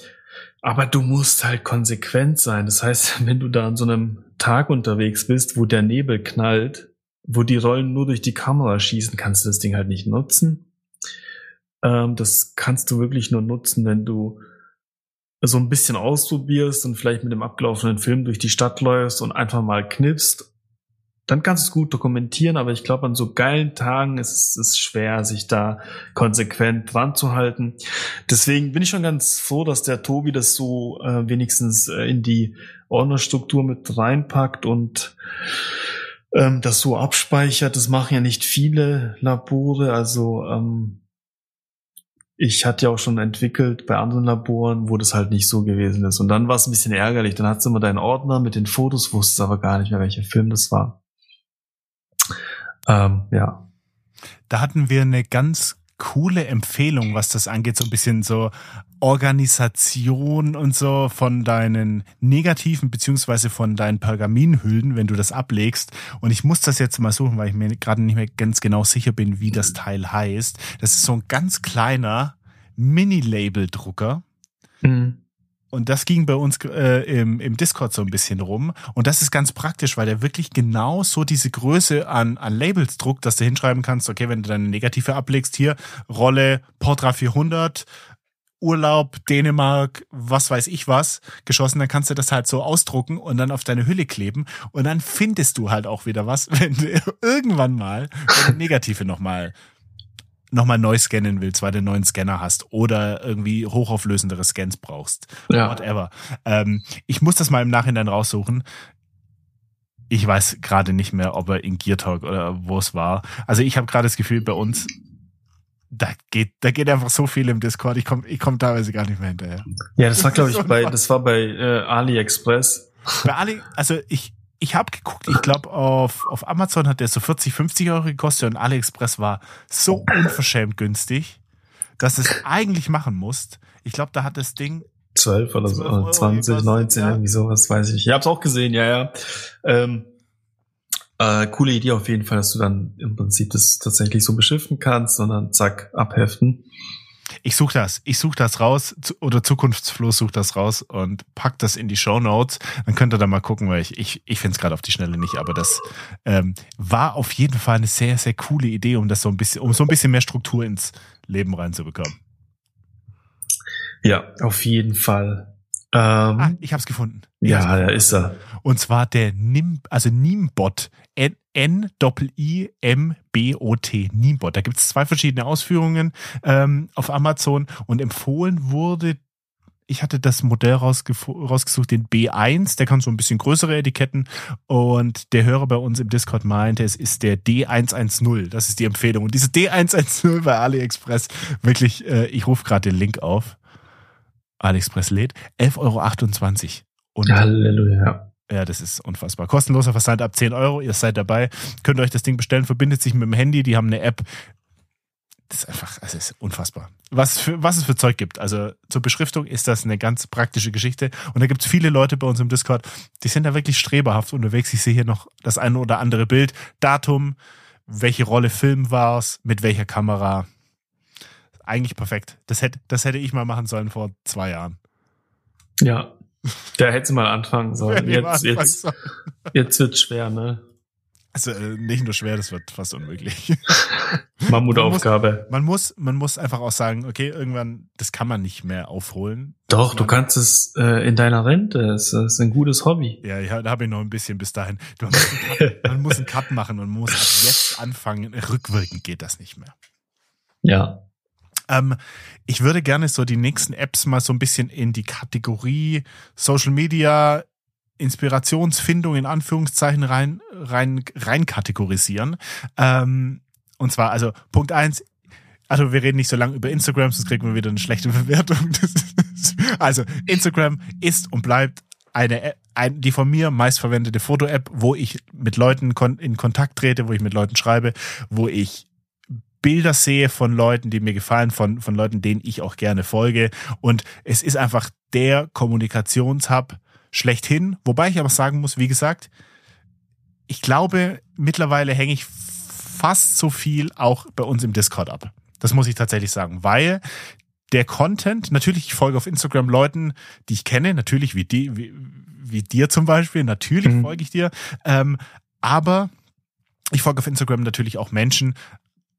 S2: aber du musst halt konsequent sein. Das heißt, wenn du da an so einem Tag unterwegs bist, wo der Nebel knallt, wo die Rollen nur durch die Kamera schießen, kannst du das Ding halt nicht nutzen. Ähm, das kannst du wirklich nur nutzen, wenn du so ein bisschen ausprobierst und vielleicht mit dem abgelaufenen Film durch die Stadt läufst und einfach mal knippst. Dann kannst du es gut dokumentieren, aber ich glaube, an so geilen Tagen ist es schwer, sich da konsequent dran zu halten. Deswegen bin ich schon ganz froh, dass der Tobi das so äh, wenigstens äh, in die Ordnerstruktur mit reinpackt und ähm, das so abspeichert. Das machen ja nicht viele Labore, also ähm, ich hatte ja auch schon entwickelt bei anderen Laboren, wo das halt nicht so gewesen ist. Und dann war es ein bisschen ärgerlich. Dann hattest du immer deinen Ordner mit den Fotos, wusstest aber gar nicht mehr, welcher Film das war. Ähm, ja.
S1: Da hatten wir eine ganz coole Empfehlung, was das angeht, so ein bisschen so Organisation und so von deinen negativen beziehungsweise von deinen Pergaminhüllen, wenn du das ablegst. Und ich muss das jetzt mal suchen, weil ich mir gerade nicht mehr ganz genau sicher bin, wie das Teil heißt. Das ist so ein ganz kleiner Mini-Label-Drucker. Mhm. Und das ging bei uns äh, im, im Discord so ein bisschen rum. Und das ist ganz praktisch, weil der wirklich genau so diese Größe an, an Labels druckt, dass du hinschreiben kannst, okay, wenn du deine Negative ablegst, hier Rolle Portra 400, Urlaub, Dänemark, was weiß ich was, geschossen, dann kannst du das halt so ausdrucken und dann auf deine Hülle kleben und dann findest du halt auch wieder was, wenn du irgendwann mal deine Negative nochmal nochmal neu scannen willst, weil du einen neuen Scanner hast oder irgendwie hochauflösendere Scans brauchst. Ja. Whatever. Ähm, ich muss das mal im Nachhinein raussuchen. Ich weiß gerade nicht mehr, ob er in Gear Talk oder wo es war. Also ich habe gerade das Gefühl, bei uns, da geht, da geht einfach so viel im Discord. Ich komme ich komm teilweise gar nicht mehr hinterher.
S2: Ja, das war, glaube ich, bei, das war bei äh, AliExpress.
S1: Bei Ali, also ich, ich habe geguckt, ich glaube, auf, auf Amazon hat der so 40, 50 Euro gekostet und AliExpress war so unverschämt günstig, dass es eigentlich machen musst. Ich glaube, da hat das Ding
S2: 12 oder 12 20, 19, ja. irgendwie sowas, weiß ich nicht. Ich habe es auch gesehen, ja, ja. Ähm, äh, coole Idee auf jeden Fall, dass du dann im Prinzip das tatsächlich so beschriften kannst, sondern zack, abheften.
S1: Ich suche das. Ich suche das raus oder Zukunftsfloh sucht das raus und packt das in die Show Notes. Dann könnt ihr da mal gucken, weil ich, ich, ich finde es gerade auf die Schnelle nicht, aber das ähm, war auf jeden Fall eine sehr, sehr coole Idee, um das so ein bisschen, um so ein bisschen mehr Struktur ins Leben reinzubekommen.
S2: Ja, auf jeden Fall.
S1: Ähm, ah, ich habe es gefunden. Ich
S2: ja, da ist er.
S1: Und zwar der Nim, also Nimbot. N-I-M-B-O-T, Nimbot. Da gibt es zwei verschiedene Ausführungen ähm, auf Amazon und empfohlen wurde ich hatte das Modell rausgesucht, den B1, der kann so ein bisschen größere Etiketten und der Hörer bei uns im Discord meinte, es ist der D110, das ist die Empfehlung. Und diese D110 bei AliExpress, wirklich, äh, ich rufe gerade den Link auf, AliExpress lädt, 11,28 Euro.
S2: Halleluja.
S1: Ja, das ist unfassbar. Kostenloser Versand ab 10 Euro. Ihr seid dabei. Könnt euch das Ding bestellen, verbindet sich mit dem Handy. Die haben eine App. Das ist einfach, es ist unfassbar. Was, für, was es für Zeug gibt. Also zur Beschriftung ist das eine ganz praktische Geschichte. Und da gibt es viele Leute bei uns im Discord, die sind da wirklich streberhaft unterwegs. Ich sehe hier noch das eine oder andere Bild. Datum, welche Rolle Film war es, mit welcher Kamera. Eigentlich perfekt. Das hätte, das hätte ich mal machen sollen vor zwei Jahren.
S2: Ja, da hätte mal anfangen sollen. Jetzt, jetzt, jetzt wird schwer, ne?
S1: Also äh, nicht nur schwer, das wird fast unmöglich.
S2: Mammutaufgabe.
S1: Man muss, man muss, einfach auch sagen, okay, irgendwann, das kann man nicht mehr aufholen.
S2: Doch, du kannst es äh, in deiner Rente. Es ist ein gutes Hobby.
S1: Ja, ja da habe ich noch ein bisschen bis dahin. Man muss, Cut, man muss einen Cut machen und man muss ab jetzt anfangen. Rückwirkend geht das nicht mehr.
S2: Ja.
S1: Ähm, ich würde gerne so die nächsten Apps mal so ein bisschen in die Kategorie Social Media Inspirationsfindung in Anführungszeichen rein, rein, rein kategorisieren. Ähm, und zwar, also Punkt eins, also wir reden nicht so lange über Instagram, sonst kriegen wir wieder eine schlechte Bewertung. also Instagram ist und bleibt eine, ein, die von mir meistverwendete Foto-App, wo ich mit Leuten kon in Kontakt trete, wo ich mit Leuten schreibe, wo ich Bilder sehe von Leuten, die mir gefallen, von, von Leuten, denen ich auch gerne folge. Und es ist einfach der Kommunikationshub schlechthin. Wobei ich aber sagen muss, wie gesagt, ich glaube, mittlerweile hänge ich fast so viel auch bei uns im Discord ab. Das muss ich tatsächlich sagen, weil der Content, natürlich, ich folge auf Instagram Leuten, die ich kenne, natürlich wie, die, wie, wie dir zum Beispiel, natürlich mhm. folge ich dir, ähm, aber ich folge auf Instagram natürlich auch Menschen,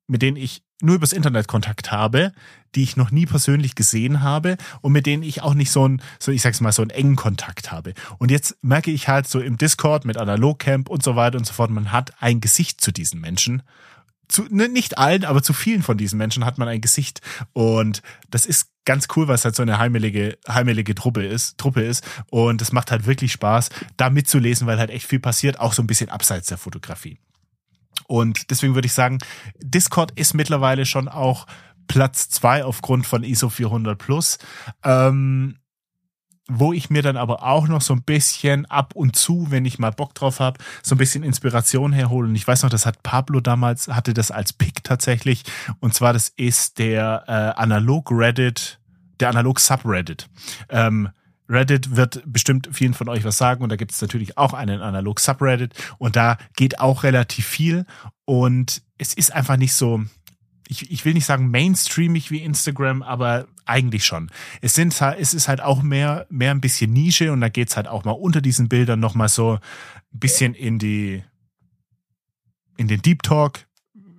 S1: mit denen ich nur übers Internet Kontakt habe, die ich noch nie persönlich gesehen habe und mit denen ich auch nicht so ein, so ich sag's mal, so einen engen Kontakt habe. Und jetzt merke ich halt so im Discord mit Analogcamp und so weiter und so fort, man hat ein Gesicht zu diesen Menschen. Zu, ne, nicht allen, aber zu vielen von diesen Menschen hat man ein Gesicht. Und das ist ganz cool, weil es halt so eine heimelige, heimelige Truppe ist, Truppe ist. Und es macht halt wirklich Spaß, da mitzulesen, weil halt echt viel passiert, auch so ein bisschen abseits der Fotografie. Und deswegen würde ich sagen, Discord ist mittlerweile schon auch Platz zwei aufgrund von ISO 400 plus. Ähm, wo ich mir dann aber auch noch so ein bisschen ab und zu, wenn ich mal Bock drauf habe, so ein bisschen Inspiration herhole. Und ich weiß noch, das hat Pablo damals, hatte das als Pick tatsächlich. Und zwar, das ist der äh, Analog Reddit, der Analog Subreddit. Ähm, Reddit wird bestimmt vielen von euch was sagen und da gibt es natürlich auch einen analog Subreddit und da geht auch relativ viel und es ist einfach nicht so, ich, ich will nicht sagen mainstreamig wie Instagram, aber eigentlich schon. Es sind es ist halt auch mehr mehr ein bisschen Nische und da geht's halt auch mal unter diesen Bildern noch mal so ein bisschen in die in den Deep Talk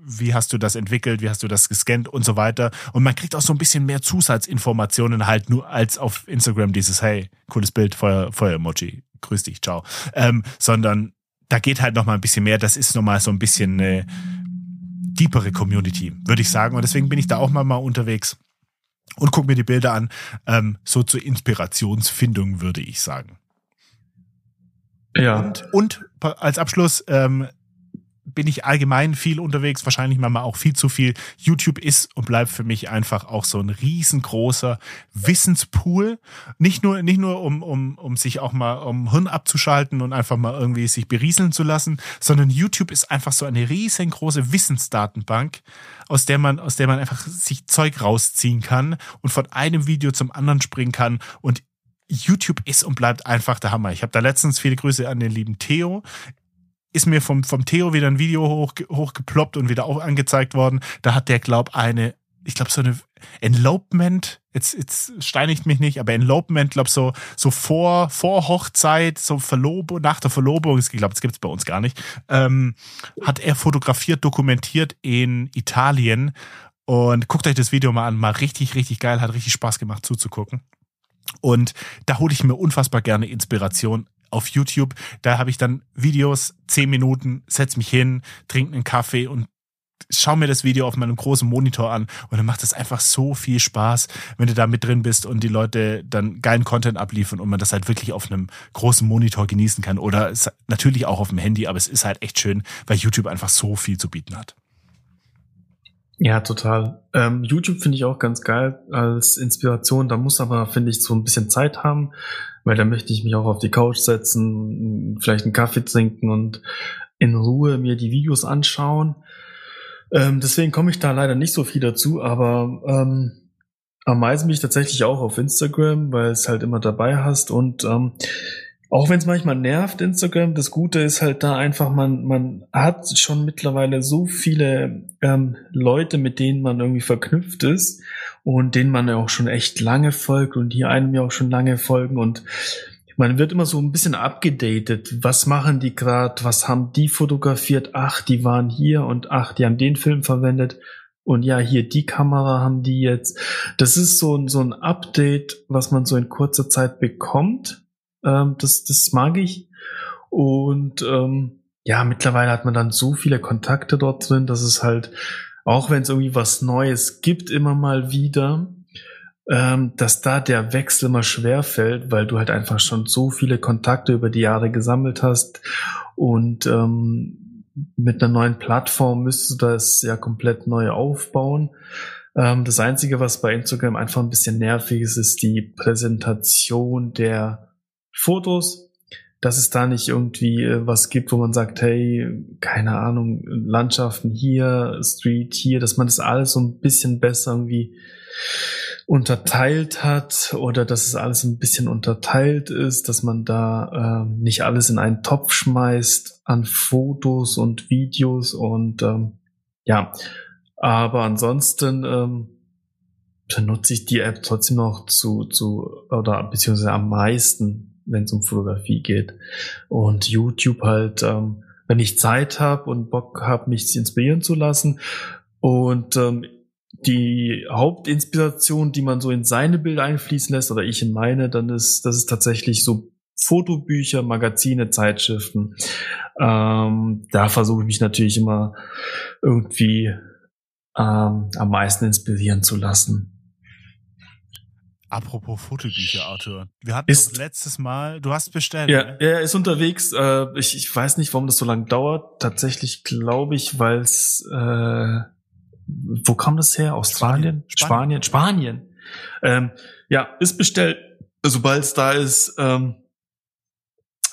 S1: wie hast du das entwickelt, wie hast du das gescannt und so weiter. Und man kriegt auch so ein bisschen mehr Zusatzinformationen halt nur als auf Instagram dieses, hey, cooles Bild, Feuer, Feuer-Emoji, grüß dich, ciao. Ähm, sondern da geht halt noch mal ein bisschen mehr. Das ist noch mal so ein bisschen eine deepere Community, würde ich sagen. Und deswegen bin ich da auch mal, mal unterwegs und gucke mir die Bilder an. Ähm, so zur Inspirationsfindung, würde ich sagen. Ja. Und, und als Abschluss, ähm, bin ich allgemein viel unterwegs, wahrscheinlich manchmal auch viel zu viel. YouTube ist und bleibt für mich einfach auch so ein riesengroßer Wissenspool. Nicht nur, nicht nur um, um, um sich auch mal um Hirn abzuschalten und einfach mal irgendwie sich berieseln zu lassen, sondern YouTube ist einfach so eine riesengroße Wissensdatenbank, aus der man, aus der man einfach sich Zeug rausziehen kann und von einem Video zum anderen springen kann und YouTube ist und bleibt einfach der Hammer. Ich habe da letztens viele Grüße an den lieben Theo ist mir vom, vom Theo wieder ein Video hoch, hochgeploppt und wieder auch angezeigt worden. Da hat der, glaub, eine, ich glaube, so eine Enlopement, jetzt, jetzt steinigt mich nicht, aber Enlopement, glaub, so, so vor, vor Hochzeit, so Verlobung, nach der Verlobung, ich glaube, das gibt's bei uns gar nicht, ähm, hat er fotografiert, dokumentiert in Italien. Und guckt euch das Video mal an, mal richtig, richtig geil, hat richtig Spaß gemacht zuzugucken. Und da hole ich mir unfassbar gerne Inspiration auf YouTube. Da habe ich dann Videos, zehn Minuten, setz mich hin, trinke einen Kaffee und schau mir das Video auf meinem großen Monitor an und dann macht es einfach so viel Spaß, wenn du da mit drin bist und die Leute dann geilen Content abliefern und man das halt wirklich auf einem großen Monitor genießen kann oder natürlich auch auf dem Handy, aber es ist halt echt schön, weil YouTube einfach so viel zu bieten hat.
S2: Ja, total. Ähm, YouTube finde ich auch ganz geil als Inspiration. Da muss aber, finde ich, so ein bisschen Zeit haben, weil da möchte ich mich auch auf die Couch setzen, vielleicht einen Kaffee trinken und in Ruhe mir die Videos anschauen. Ähm, deswegen komme ich da leider nicht so viel dazu, aber ähm, am meisten bin ich tatsächlich auch auf Instagram, weil es halt immer dabei hast und ähm, auch wenn es manchmal nervt, Instagram, das Gute ist halt da einfach, man, man hat schon mittlerweile so viele ähm, Leute, mit denen man irgendwie verknüpft ist und denen man ja auch schon echt lange folgt und die einem ja auch schon lange folgen und man wird immer so ein bisschen abgedatet. Was machen die gerade? Was haben die fotografiert? Ach, die waren hier und ach, die haben den Film verwendet. Und ja, hier die Kamera haben die jetzt. Das ist so, so ein Update, was man so in kurzer Zeit bekommt ähm, das, das mag ich. Und ähm, ja, mittlerweile hat man dann so viele Kontakte dort drin, dass es halt auch wenn es irgendwie was Neues gibt, immer mal wieder, ähm, dass da der Wechsel immer schwer fällt, weil du halt einfach schon so viele Kontakte über die Jahre gesammelt hast und ähm, mit einer neuen Plattform müsstest du das ja komplett neu aufbauen. Ähm, das Einzige, was bei Instagram einfach ein bisschen nervig ist, ist die Präsentation der Fotos dass es da nicht irgendwie äh, was gibt, wo man sagt, hey, keine Ahnung, Landschaften hier, Street hier, dass man das alles so ein bisschen besser irgendwie unterteilt hat oder dass es alles ein bisschen unterteilt ist, dass man da äh, nicht alles in einen Topf schmeißt an Fotos und Videos und ähm, ja, aber ansonsten ähm, benutze ich die App trotzdem noch zu, zu oder beziehungsweise am meisten wenn es um Fotografie geht. Und YouTube halt, ähm, wenn ich Zeit habe und Bock habe, mich inspirieren zu lassen. Und ähm, die Hauptinspiration, die man so in seine Bilder einfließen lässt, oder ich in meine, dann ist, das ist tatsächlich so Fotobücher, Magazine, Zeitschriften. Ähm, da versuche ich mich natürlich immer irgendwie ähm, am meisten inspirieren zu lassen.
S1: Apropos Fotobücher, Arthur. Wir hatten
S2: ist,
S1: letztes Mal, du hast bestellt.
S2: Ja,
S1: ne?
S2: er ist unterwegs. Äh, ich, ich weiß nicht, warum das so lange dauert. Tatsächlich glaube ich, weil es, äh, wo kam das her? Australien? Spanien? Spanien? Spanien. Ähm, ja, ist bestellt. Sobald es da ist, ähm,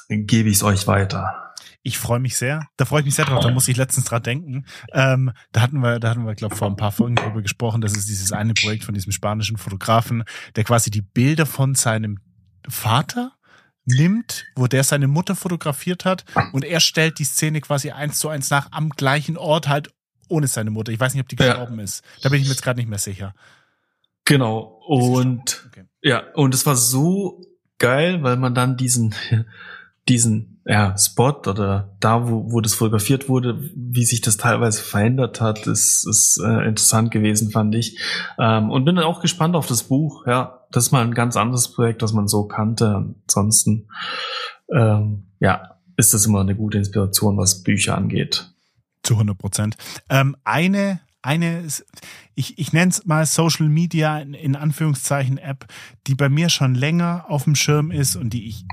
S2: gebe ich es euch weiter.
S1: Ich freue mich sehr. Da freue ich mich sehr drauf. Da muss ich letztens dran denken. Ähm, da hatten wir, da hatten wir, glaube vor ein paar Folgen darüber gesprochen. Das ist dieses eine Projekt von diesem spanischen Fotografen, der quasi die Bilder von seinem Vater nimmt, wo der seine Mutter fotografiert hat und er stellt die Szene quasi eins zu eins nach am gleichen Ort halt ohne seine Mutter. Ich weiß nicht, ob die gestorben ja. ist. Da bin ich mir jetzt gerade nicht mehr sicher.
S2: Genau. Und okay. ja, und es war so geil, weil man dann diesen diesen ja, Spot oder da, wo, wo das fotografiert wurde, wie sich das teilweise verändert hat, ist, ist äh, interessant gewesen, fand ich. Ähm, und bin dann auch gespannt auf das Buch. Ja, das ist mal ein ganz anderes Projekt, das man so kannte. Ansonsten, ähm, ja, ist das immer eine gute Inspiration, was Bücher angeht.
S1: Zu 100 Prozent. Ähm, eine eine, ich, ich nenne es mal Social Media in, in Anführungszeichen App, die bei mir schon länger auf dem Schirm ist und die ich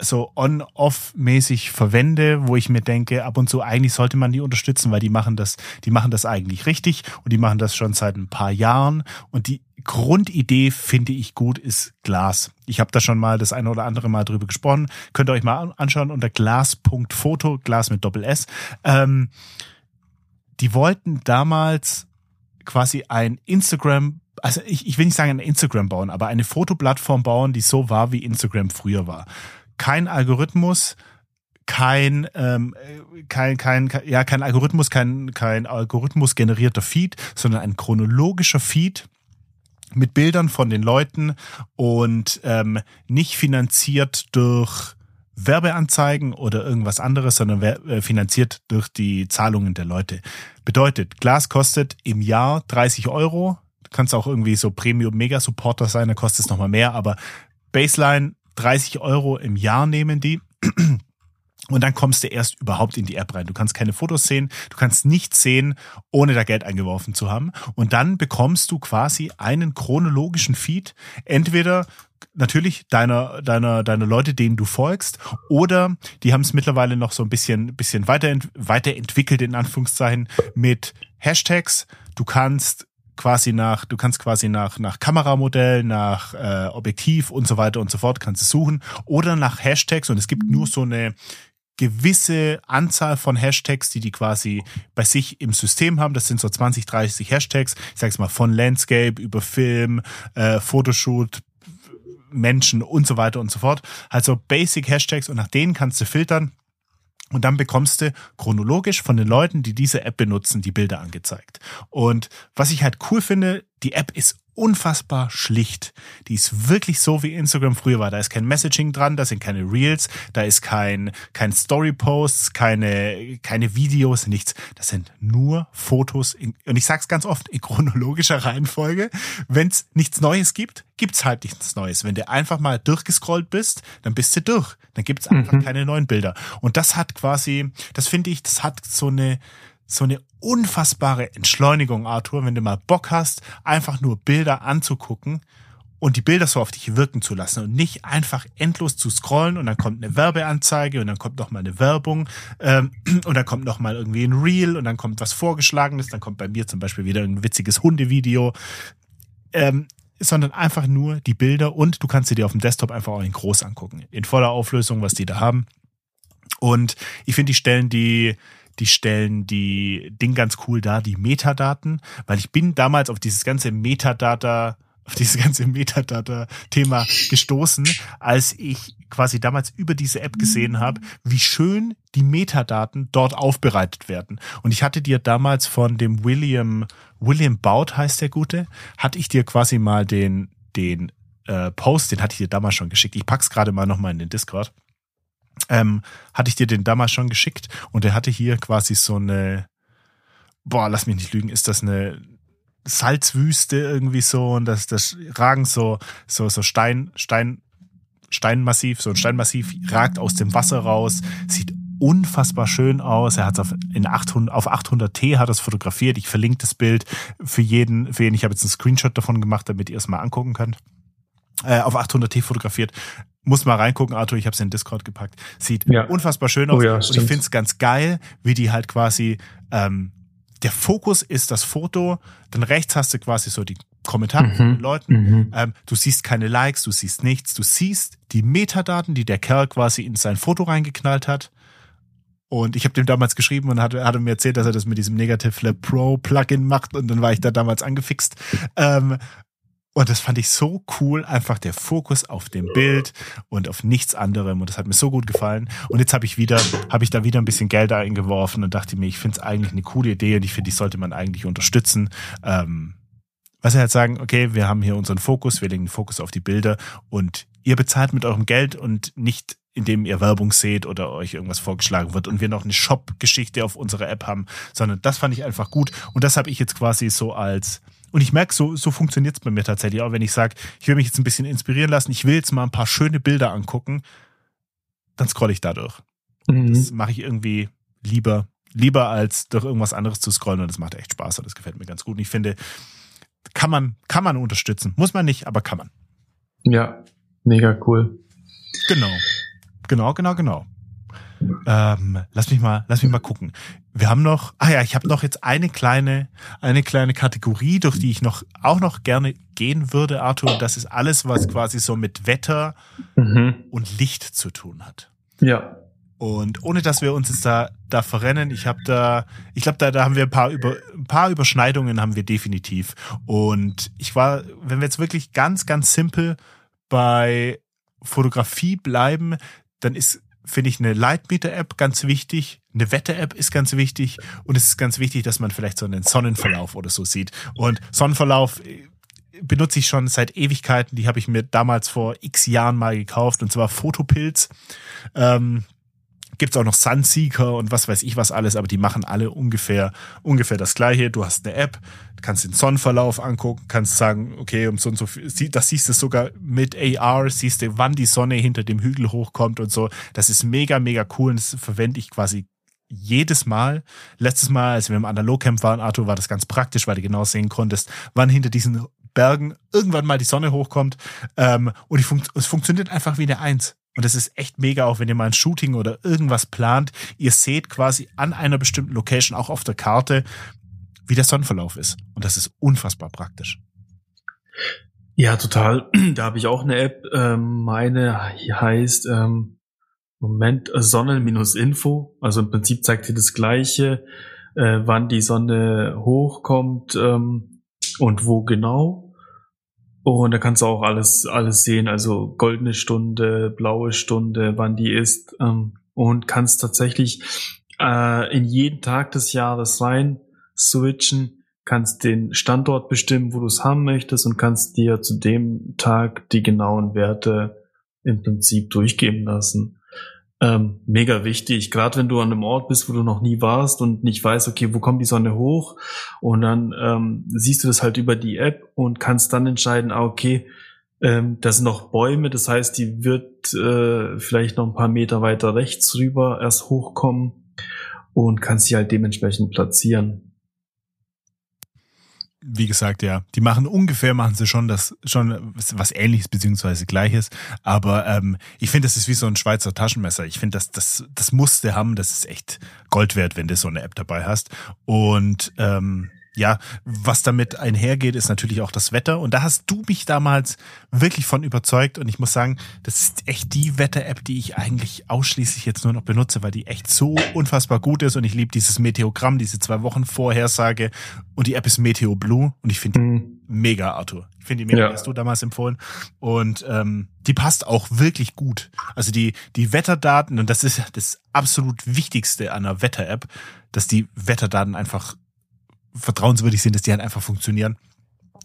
S1: so on-off-mäßig verwende, wo ich mir denke, ab und zu eigentlich sollte man die unterstützen, weil die machen das, die machen das eigentlich richtig und die machen das schon seit ein paar Jahren. Und die Grundidee finde ich gut, ist Glas. Ich habe da schon mal das eine oder andere Mal drüber gesprochen. Könnt ihr euch mal anschauen unter glas.foto, Glas mit Doppel S. Ähm, die wollten damals quasi ein Instagram also ich, ich will nicht sagen ein Instagram bauen, aber eine Fotoplattform bauen, die so war, wie Instagram früher war kein Algorithmus, kein, ähm, kein, kein, ja, kein Algorithmus, kein, kein Algorithmus generierter Feed, sondern ein chronologischer Feed mit Bildern von den Leuten und ähm, nicht finanziert durch Werbeanzeigen oder irgendwas anderes, sondern äh, finanziert durch die Zahlungen der Leute. Bedeutet, Glas kostet im Jahr 30 Euro. Du kannst auch irgendwie so Premium Mega Supporter sein, da kostet es nochmal mehr, aber Baseline 30 Euro im Jahr nehmen die. Und dann kommst du erst überhaupt in die App rein. Du kannst keine Fotos sehen, du kannst nichts sehen, ohne da Geld eingeworfen zu haben. Und dann bekommst du quasi einen chronologischen Feed, entweder natürlich deiner, deiner, deiner Leute, denen du folgst, oder die haben es mittlerweile noch so ein bisschen, bisschen weiterent, weiterentwickelt, in Anführungszeichen, mit Hashtags. Du kannst quasi nach, du kannst quasi nach, nach Kameramodell, nach äh, Objektiv und so weiter und so fort kannst du suchen oder nach Hashtags und es gibt nur so eine gewisse Anzahl von Hashtags, die die quasi bei sich im System haben. Das sind so 20, 30 Hashtags. Ich sage es mal von Landscape über Film, äh, Fotoshoot, Menschen und so weiter und so fort. Also Basic Hashtags und nach denen kannst du filtern und dann bekommst du chronologisch von den Leuten, die diese App benutzen, die Bilder angezeigt. Und was ich halt cool finde, die App ist unfassbar schlicht. Die ist wirklich so, wie Instagram früher war. Da ist kein Messaging dran, da sind keine Reels, da ist kein, kein Story-Posts, keine, keine Videos, nichts. Das sind nur Fotos. In, und ich sag's ganz oft in chronologischer Reihenfolge. Wenn's nichts Neues gibt, gibt's halt nichts Neues. Wenn du einfach mal durchgescrollt bist, dann bist du durch. Dann gibt's einfach mhm. keine neuen Bilder. Und das hat quasi, das finde ich, das hat so eine, so eine unfassbare Entschleunigung, Arthur, wenn du mal Bock hast, einfach nur Bilder anzugucken und die Bilder so auf dich wirken zu lassen und nicht einfach endlos zu scrollen und dann kommt eine Werbeanzeige und dann kommt noch mal eine Werbung ähm, und dann kommt noch mal irgendwie ein Reel und dann kommt was vorgeschlagenes, dann kommt bei mir zum Beispiel wieder ein witziges Hundevideo, ähm, sondern einfach nur die Bilder und du kannst sie dir auf dem Desktop einfach auch in groß angucken, in voller Auflösung, was die da haben. Und ich finde, die stellen die die stellen die Ding ganz cool dar, die Metadaten, weil ich bin damals auf dieses ganze Metadata auf dieses ganze Metadata-Thema gestoßen, als ich quasi damals über diese App gesehen habe, wie schön die Metadaten dort aufbereitet werden. Und ich hatte dir damals von dem William, William Baut heißt der Gute, hatte ich dir quasi mal den, den äh, Post, den hatte ich dir damals schon geschickt. Ich pack's gerade mal nochmal in den Discord. Ähm, hatte ich dir den damals schon geschickt und er hatte hier quasi so eine, boah, lass mich nicht lügen, ist das eine Salzwüste irgendwie so und das, das ragen so, so, so Stein, Stein, Steinmassiv, so ein Steinmassiv ragt aus dem Wasser raus, sieht unfassbar schön aus. Er hat es auf, in 800, auf 800T hat es fotografiert. Ich verlinke das Bild für jeden, für jeden. Ich habe jetzt einen Screenshot davon gemacht, damit ihr es mal angucken könnt. Äh, auf 800T fotografiert. Muss mal reingucken, Arthur, ich habe es in Discord gepackt. Sieht ja. unfassbar schön aus. Oh ja, und ich finde es ganz geil, wie die halt quasi ähm, der Fokus ist das Foto, dann rechts hast du quasi so die Kommentare mhm. von den Leuten. Mhm. Ähm, du siehst keine Likes, du siehst nichts, du siehst die Metadaten, die der Kerl quasi in sein Foto reingeknallt hat. Und ich habe dem damals geschrieben und hatte, hatte mir erzählt, dass er das mit diesem Negative Lab Pro Plugin macht und dann war ich da damals angefixt. Ähm, und das fand ich so cool, einfach der Fokus auf dem Bild und auf nichts anderem. Und das hat mir so gut gefallen. Und jetzt habe ich wieder, habe ich da wieder ein bisschen Geld eingeworfen und dachte mir, ich finde es eigentlich eine coole Idee und ich finde, die sollte man eigentlich unterstützen. Ähm, was er halt sagen, okay, wir haben hier unseren Fokus, wir legen den Fokus auf die Bilder und ihr bezahlt mit eurem Geld und nicht indem ihr Werbung seht oder euch irgendwas vorgeschlagen wird und wir noch eine Shop-Geschichte auf unserer App haben, sondern das fand ich einfach gut und das habe ich jetzt quasi so als und ich merke, so, so funktioniert es bei mir tatsächlich auch, wenn ich sage, ich will mich jetzt ein bisschen inspirieren lassen, ich will jetzt mal ein paar schöne Bilder angucken, dann scrolle ich dadurch. Mhm. Das mache ich irgendwie lieber, lieber als durch irgendwas anderes zu scrollen und das macht echt Spaß und das gefällt mir ganz gut. Und ich finde, kann man, kann man unterstützen. Muss man nicht, aber kann man.
S2: Ja, mega cool.
S1: Genau. Genau, genau, genau. Ähm, lass mich mal, lass mich mal gucken. Wir haben noch, ah ja, ich habe noch jetzt eine kleine, eine kleine Kategorie, durch die ich noch auch noch gerne gehen würde, Arthur. Und das ist alles, was quasi so mit Wetter mhm. und Licht zu tun hat.
S2: Ja.
S1: Und ohne dass wir uns jetzt da, da verrennen, ich habe da, ich glaube, da, da haben wir ein paar, über, ein paar Überschneidungen haben wir definitiv. Und ich war, wenn wir jetzt wirklich ganz, ganz simpel bei Fotografie bleiben, dann ist finde ich eine Lightmeter-App ganz wichtig, eine Wetter-App ist ganz wichtig und es ist ganz wichtig, dass man vielleicht so einen Sonnenverlauf oder so sieht. Und Sonnenverlauf äh, benutze ich schon seit Ewigkeiten. Die habe ich mir damals vor x Jahren mal gekauft und zwar Fotopilz. Ähm, gibt's auch noch Sunseeker und was weiß ich was alles, aber die machen alle ungefähr, ungefähr das gleiche. Du hast eine App, kannst den Sonnenverlauf angucken, kannst sagen, okay, um so und so viel, das siehst du sogar mit AR, siehst du, wann die Sonne hinter dem Hügel hochkommt und so. Das ist mega, mega cool und das verwende ich quasi jedes Mal. Letztes Mal, als wir im Analogcamp waren, Arthur, war das ganz praktisch, weil du genau sehen konntest, wann hinter diesen Bergen irgendwann mal die Sonne hochkommt. Ähm, und fun es funktioniert einfach wie eine Eins. Und das ist echt mega, auch wenn ihr mal ein Shooting oder irgendwas plant. Ihr seht quasi an einer bestimmten Location, auch auf der Karte, wie der Sonnenverlauf ist. Und das ist unfassbar praktisch.
S2: Ja, total. Da habe ich auch eine App. Ähm, meine heißt ähm, Moment Sonnen-Info. Also im Prinzip zeigt dir das Gleiche, äh, wann die Sonne hochkommt ähm, und wo genau. Und da kannst du auch alles, alles sehen, also goldene Stunde, blaue Stunde, wann die ist. Ähm, und kannst tatsächlich äh, in jeden Tag des Jahres rein switchen, kannst den Standort bestimmen, wo du es haben möchtest und kannst dir zu dem Tag die genauen Werte im Prinzip durchgeben lassen ähm, mega wichtig. Gerade wenn du an einem Ort bist, wo du noch nie warst und nicht weißt, okay, wo kommt die Sonne hoch? Und dann ähm, siehst du das halt über die App und kannst dann entscheiden, ah, okay, ähm, das sind noch Bäume, das heißt, die wird äh, vielleicht noch ein paar Meter weiter rechts rüber erst hochkommen. und kannst sie halt dementsprechend platzieren
S1: wie gesagt, ja, die machen ungefähr, machen sie schon das, schon was ähnliches beziehungsweise gleiches. Aber ähm, ich finde, das ist wie so ein Schweizer Taschenmesser. Ich finde, das, das, das musst du haben, das ist echt Gold wert, wenn du so eine App dabei hast. Und ähm, ja, was damit einhergeht, ist natürlich auch das Wetter. Und da hast du mich damals wirklich von überzeugt. Und ich muss sagen, das ist echt die Wetter-App, die ich eigentlich ausschließlich jetzt nur noch benutze, weil die echt so unfassbar gut ist. Und ich liebe dieses Meteogramm, diese zwei Wochen Vorhersage. Und die App ist Meteo Blue. Und ich finde mhm. mega, Arthur. Ich finde die mega, ja. hast du damals empfohlen. Und ähm, die passt auch wirklich gut. Also die, die Wetterdaten, und das ist das absolut Wichtigste an einer Wetter-App, dass die Wetterdaten einfach vertrauenswürdig sind, dass die halt einfach funktionieren.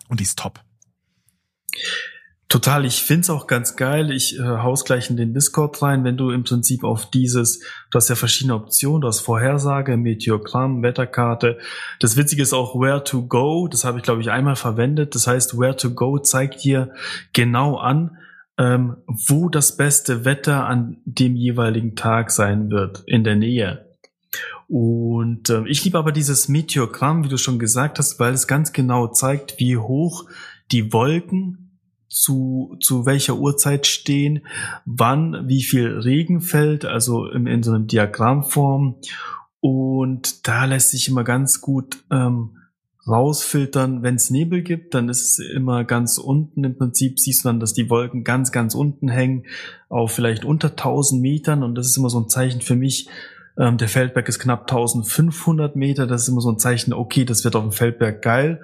S1: Und die ist top.
S2: Total, ich find's auch ganz geil. Ich äh, haus gleich in den Discord rein, wenn du im Prinzip auf dieses, du hast ja verschiedene Optionen, du hast Vorhersage, Meteogramm, Wetterkarte. Das Witzige ist auch Where to Go, das habe ich glaube ich einmal verwendet. Das heißt, Where to Go zeigt dir genau an, ähm, wo das beste Wetter an dem jeweiligen Tag sein wird, in der Nähe. Und äh, ich liebe aber dieses Meteogramm, wie du schon gesagt hast, weil es ganz genau zeigt, wie hoch die Wolken zu, zu welcher Uhrzeit stehen, wann wie viel Regen fällt, also in, in so einer Diagrammform. Und da lässt sich immer ganz gut ähm, rausfiltern, wenn es Nebel gibt, dann ist es immer ganz unten. Im Prinzip siehst du dann, dass die Wolken ganz, ganz unten hängen, auf vielleicht unter 1000 Metern. Und das ist immer so ein Zeichen für mich, ähm, der Feldberg ist knapp 1500 Meter. Das ist immer so ein Zeichen, okay, das wird auf dem Feldberg geil.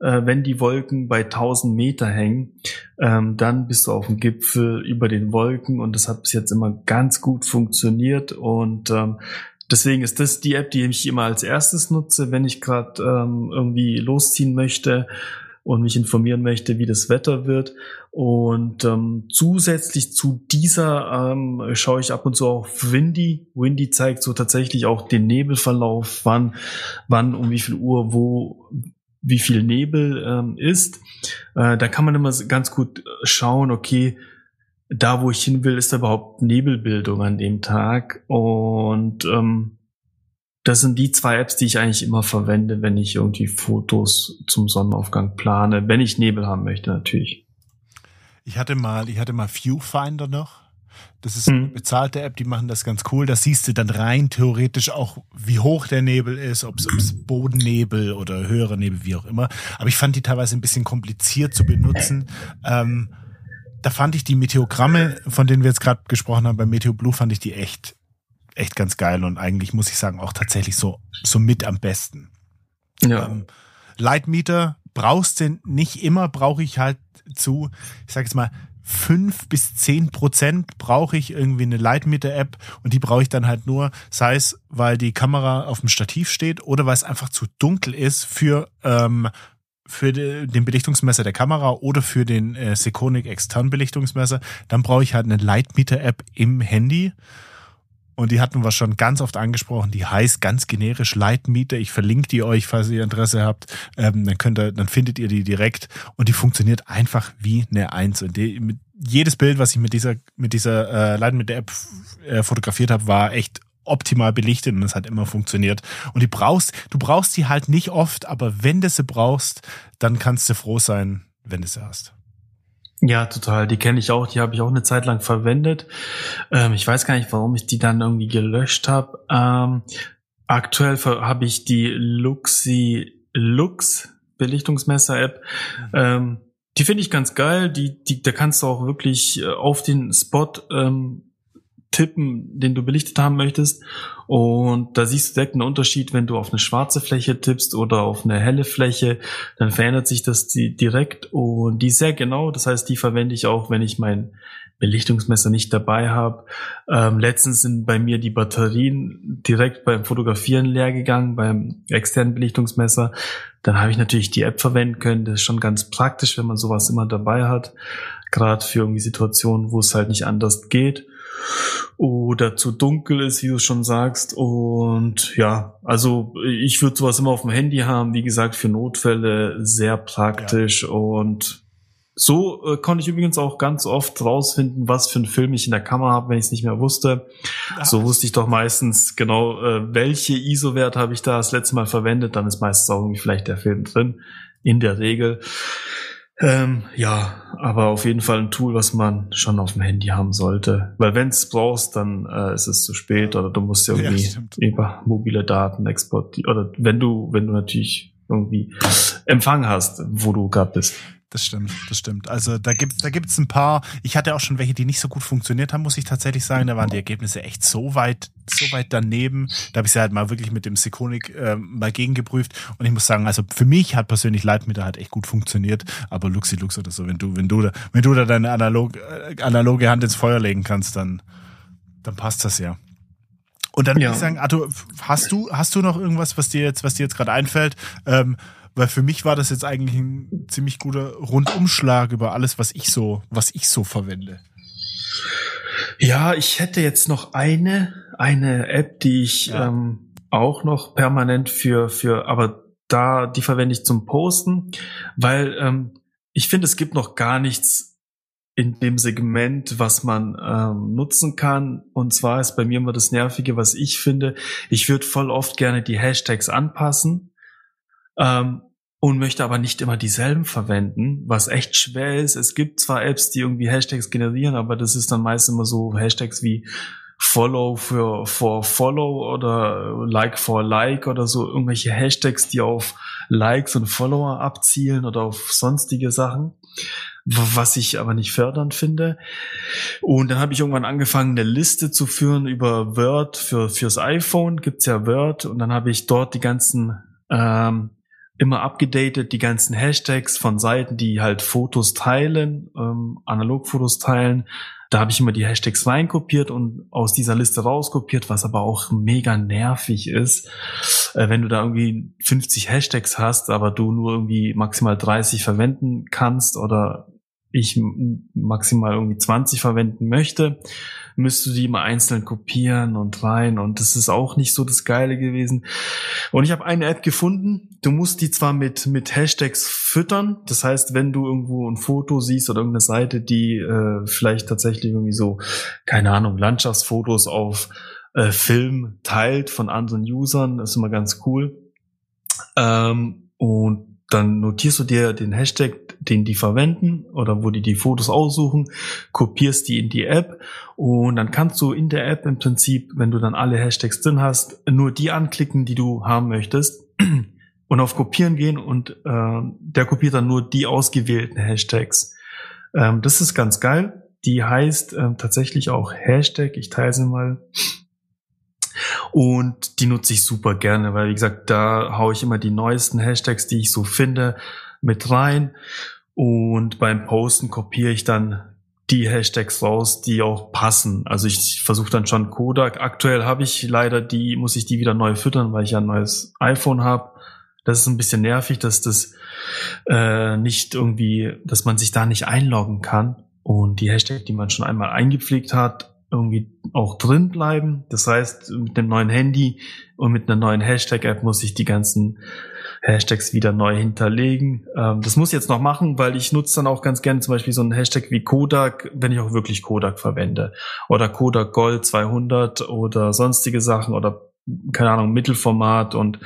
S2: Äh, wenn die Wolken bei 1000 Meter hängen, ähm, dann bist du auf dem Gipfel über den Wolken und das hat bis jetzt immer ganz gut funktioniert und ähm, Deswegen ist das die App, die ich immer als erstes nutze, wenn ich gerade ähm, irgendwie losziehen möchte und mich informieren möchte, wie das Wetter wird. Und ähm, zusätzlich zu dieser ähm, schaue ich ab und zu auf Windy. Windy zeigt so tatsächlich auch den Nebelverlauf, wann, wann um wie viel Uhr, wo wie viel Nebel ähm, ist. Äh, da kann man immer ganz gut schauen, okay, da wo ich hin will, ist da überhaupt Nebelbildung an dem Tag. Und ähm, das sind die zwei Apps, die ich eigentlich immer verwende, wenn ich irgendwie Fotos zum Sonnenaufgang plane, wenn ich Nebel haben möchte natürlich.
S1: Ich hatte mal, ich hatte mal Viewfinder noch. Das ist eine hm. bezahlte App, die machen das ganz cool. Da siehst du dann rein theoretisch auch, wie hoch der Nebel ist, ob es Bodennebel oder höherer Nebel, wie auch immer. Aber ich fand die teilweise ein bisschen kompliziert zu benutzen. Ähm, da fand ich die Meteogramme, von denen wir jetzt gerade gesprochen haben, bei Meteo Blue fand ich die echt echt ganz geil und eigentlich muss ich sagen auch tatsächlich so, so mit am besten. Ja. Ähm, Lightmeter brauchst du nicht immer, brauche ich halt zu, ich sag jetzt mal, fünf bis zehn Prozent brauche ich irgendwie eine Lightmeter-App und die brauche ich dann halt nur, sei es, weil die Kamera auf dem Stativ steht oder weil es einfach zu dunkel ist für, ähm, für den Belichtungsmesser der Kamera oder für den äh, Sekonic extern Belichtungsmesser. Dann brauche ich halt eine Lightmeter-App im Handy und die hatten wir schon ganz oft angesprochen. Die heißt ganz generisch Lightmeter. Ich verlinke die euch, falls ihr Interesse habt. Ähm, dann könnt ihr, dann findet ihr die direkt. Und die funktioniert einfach wie eine Eins. Und die, mit, jedes Bild, was ich mit dieser, mit dieser äh, Lightmeter App äh, fotografiert habe, war echt optimal belichtet und es hat immer funktioniert. Und die brauchst, du brauchst die halt nicht oft, aber wenn du sie brauchst, dann kannst du froh sein, wenn du sie hast.
S2: Ja, total. Die kenne ich auch. Die habe ich auch eine Zeit lang verwendet. Ähm, ich weiß gar nicht, warum ich die dann irgendwie gelöscht habe. Ähm, aktuell habe ich die Luxi Lux Belichtungsmesser-App. Ähm, die finde ich ganz geil. Die, die, da kannst du auch wirklich äh, auf den Spot ähm, tippen, den du belichtet haben möchtest. Und da siehst du direkt einen Unterschied, wenn du auf eine schwarze Fläche tippst oder auf eine helle Fläche, dann verändert sich das direkt und die ist sehr genau. Das heißt, die verwende ich auch, wenn ich mein Belichtungsmesser nicht dabei habe. Ähm, letztens sind bei mir die Batterien direkt beim Fotografieren leer gegangen, beim externen Belichtungsmesser. Dann habe ich natürlich die App verwenden können. Das ist schon ganz praktisch, wenn man sowas immer dabei hat. Gerade für irgendwie Situationen, wo es halt nicht anders geht oder zu dunkel ist, wie du schon sagst. Und ja, also ich würde sowas immer auf dem Handy haben, wie gesagt, für Notfälle sehr praktisch ja. und So äh, konnte ich übrigens auch ganz oft rausfinden, was für einen Film ich in der Kamera habe, wenn ich es nicht mehr wusste. Ja. So wusste ich doch meistens genau, äh, welche ISO-Wert habe ich da das letzte Mal verwendet. Dann ist meistens auch irgendwie vielleicht der Film drin. In der Regel. Ähm, ja, aber auf jeden Fall ein Tool, was man schon auf dem Handy haben sollte. Weil wenn es brauchst, dann äh, ist es zu spät oder du musst irgendwie ja, über mobile Daten exportieren. Oder wenn du, wenn du natürlich irgendwie Empfang hast, wo du gerade bist.
S1: Das stimmt, das stimmt. Also da gibt da gibt's ein paar. Ich hatte auch schon welche, die nicht so gut funktioniert haben, muss ich tatsächlich sagen. Da waren die Ergebnisse echt so weit, so weit daneben. Da habe ich sie halt mal wirklich mit dem Sekonik äh, mal gegengeprüft. Und ich muss sagen, also für mich hat persönlich Leitmeter halt echt gut funktioniert. Aber Luxi Lux oder so, wenn du wenn du da wenn du da deine analog, äh, analoge Hand ins Feuer legen kannst, dann dann passt das ja. Und dann ja. würde ich sagen, Arthur, hast du hast du noch irgendwas, was dir jetzt was dir jetzt gerade einfällt? Ähm, weil für mich war das jetzt eigentlich ein ziemlich guter Rundumschlag über alles, was ich so, was ich so verwende.
S2: Ja, ich hätte jetzt noch eine, eine App, die ich ja. ähm, auch noch permanent für, für, aber da, die verwende ich zum Posten, weil ähm, ich finde, es gibt noch gar nichts in dem Segment, was man ähm, nutzen kann. Und zwar ist bei mir immer das Nervige, was ich finde. Ich würde voll oft gerne die Hashtags anpassen ähm, und möchte aber nicht immer dieselben verwenden, was echt schwer ist. Es gibt zwar Apps, die irgendwie Hashtags generieren, aber das ist dann meist immer so Hashtags wie Follow für for Follow oder Like for Like oder so irgendwelche Hashtags, die auf Likes und Follower abzielen oder auf sonstige Sachen, was ich aber nicht fördernd finde. Und dann habe ich irgendwann angefangen, eine Liste zu führen über Word für fürs iPhone. Gibt's ja Word und dann habe ich dort die ganzen ähm, immer abgedatet, die ganzen Hashtags von Seiten, die halt Fotos teilen, ähm, Analogfotos teilen. Da habe ich immer die Hashtags reinkopiert und aus dieser Liste rauskopiert, was aber auch mega nervig ist, äh, wenn du da irgendwie 50 Hashtags hast, aber du nur irgendwie maximal 30 verwenden kannst oder ich maximal irgendwie 20 verwenden möchte müsst du die immer einzeln kopieren und rein und das ist auch nicht so das Geile gewesen. Und ich habe eine App gefunden, du musst die zwar mit, mit Hashtags füttern, das heißt, wenn du irgendwo ein Foto siehst oder irgendeine Seite, die äh, vielleicht tatsächlich irgendwie so, keine Ahnung, Landschaftsfotos auf äh, Film teilt von anderen Usern, ist immer ganz cool. Ähm, und dann notierst du dir den Hashtag, den die verwenden oder wo die die Fotos aussuchen, kopierst die in die App und dann kannst du in der App im Prinzip, wenn du dann alle Hashtags drin hast, nur die anklicken, die du haben möchtest und auf Kopieren gehen und äh, der kopiert dann nur die ausgewählten Hashtags. Ähm, das ist ganz geil. Die heißt äh, tatsächlich auch Hashtag. Ich teile sie mal. Und die nutze ich super gerne, weil wie gesagt, da haue ich immer die neuesten Hashtags, die ich so finde, mit rein. Und beim Posten kopiere ich dann die Hashtags raus, die auch passen. Also ich versuche dann schon Kodak. Aktuell habe ich leider die, muss ich die wieder neu füttern, weil ich ja ein neues iPhone habe. Das ist ein bisschen nervig, dass das äh, nicht irgendwie, dass man sich da nicht einloggen kann und die Hashtags, die man schon einmal eingepflegt hat, irgendwie auch drin bleiben. Das heißt, mit dem neuen Handy und mit einer neuen Hashtag-App muss ich die ganzen Hashtags wieder neu hinterlegen. Ähm, das muss ich jetzt noch machen, weil ich nutze dann auch ganz gerne zum Beispiel so einen Hashtag wie Kodak, wenn ich auch wirklich Kodak verwende. Oder Kodak Gold 200 oder sonstige Sachen oder keine Ahnung, Mittelformat und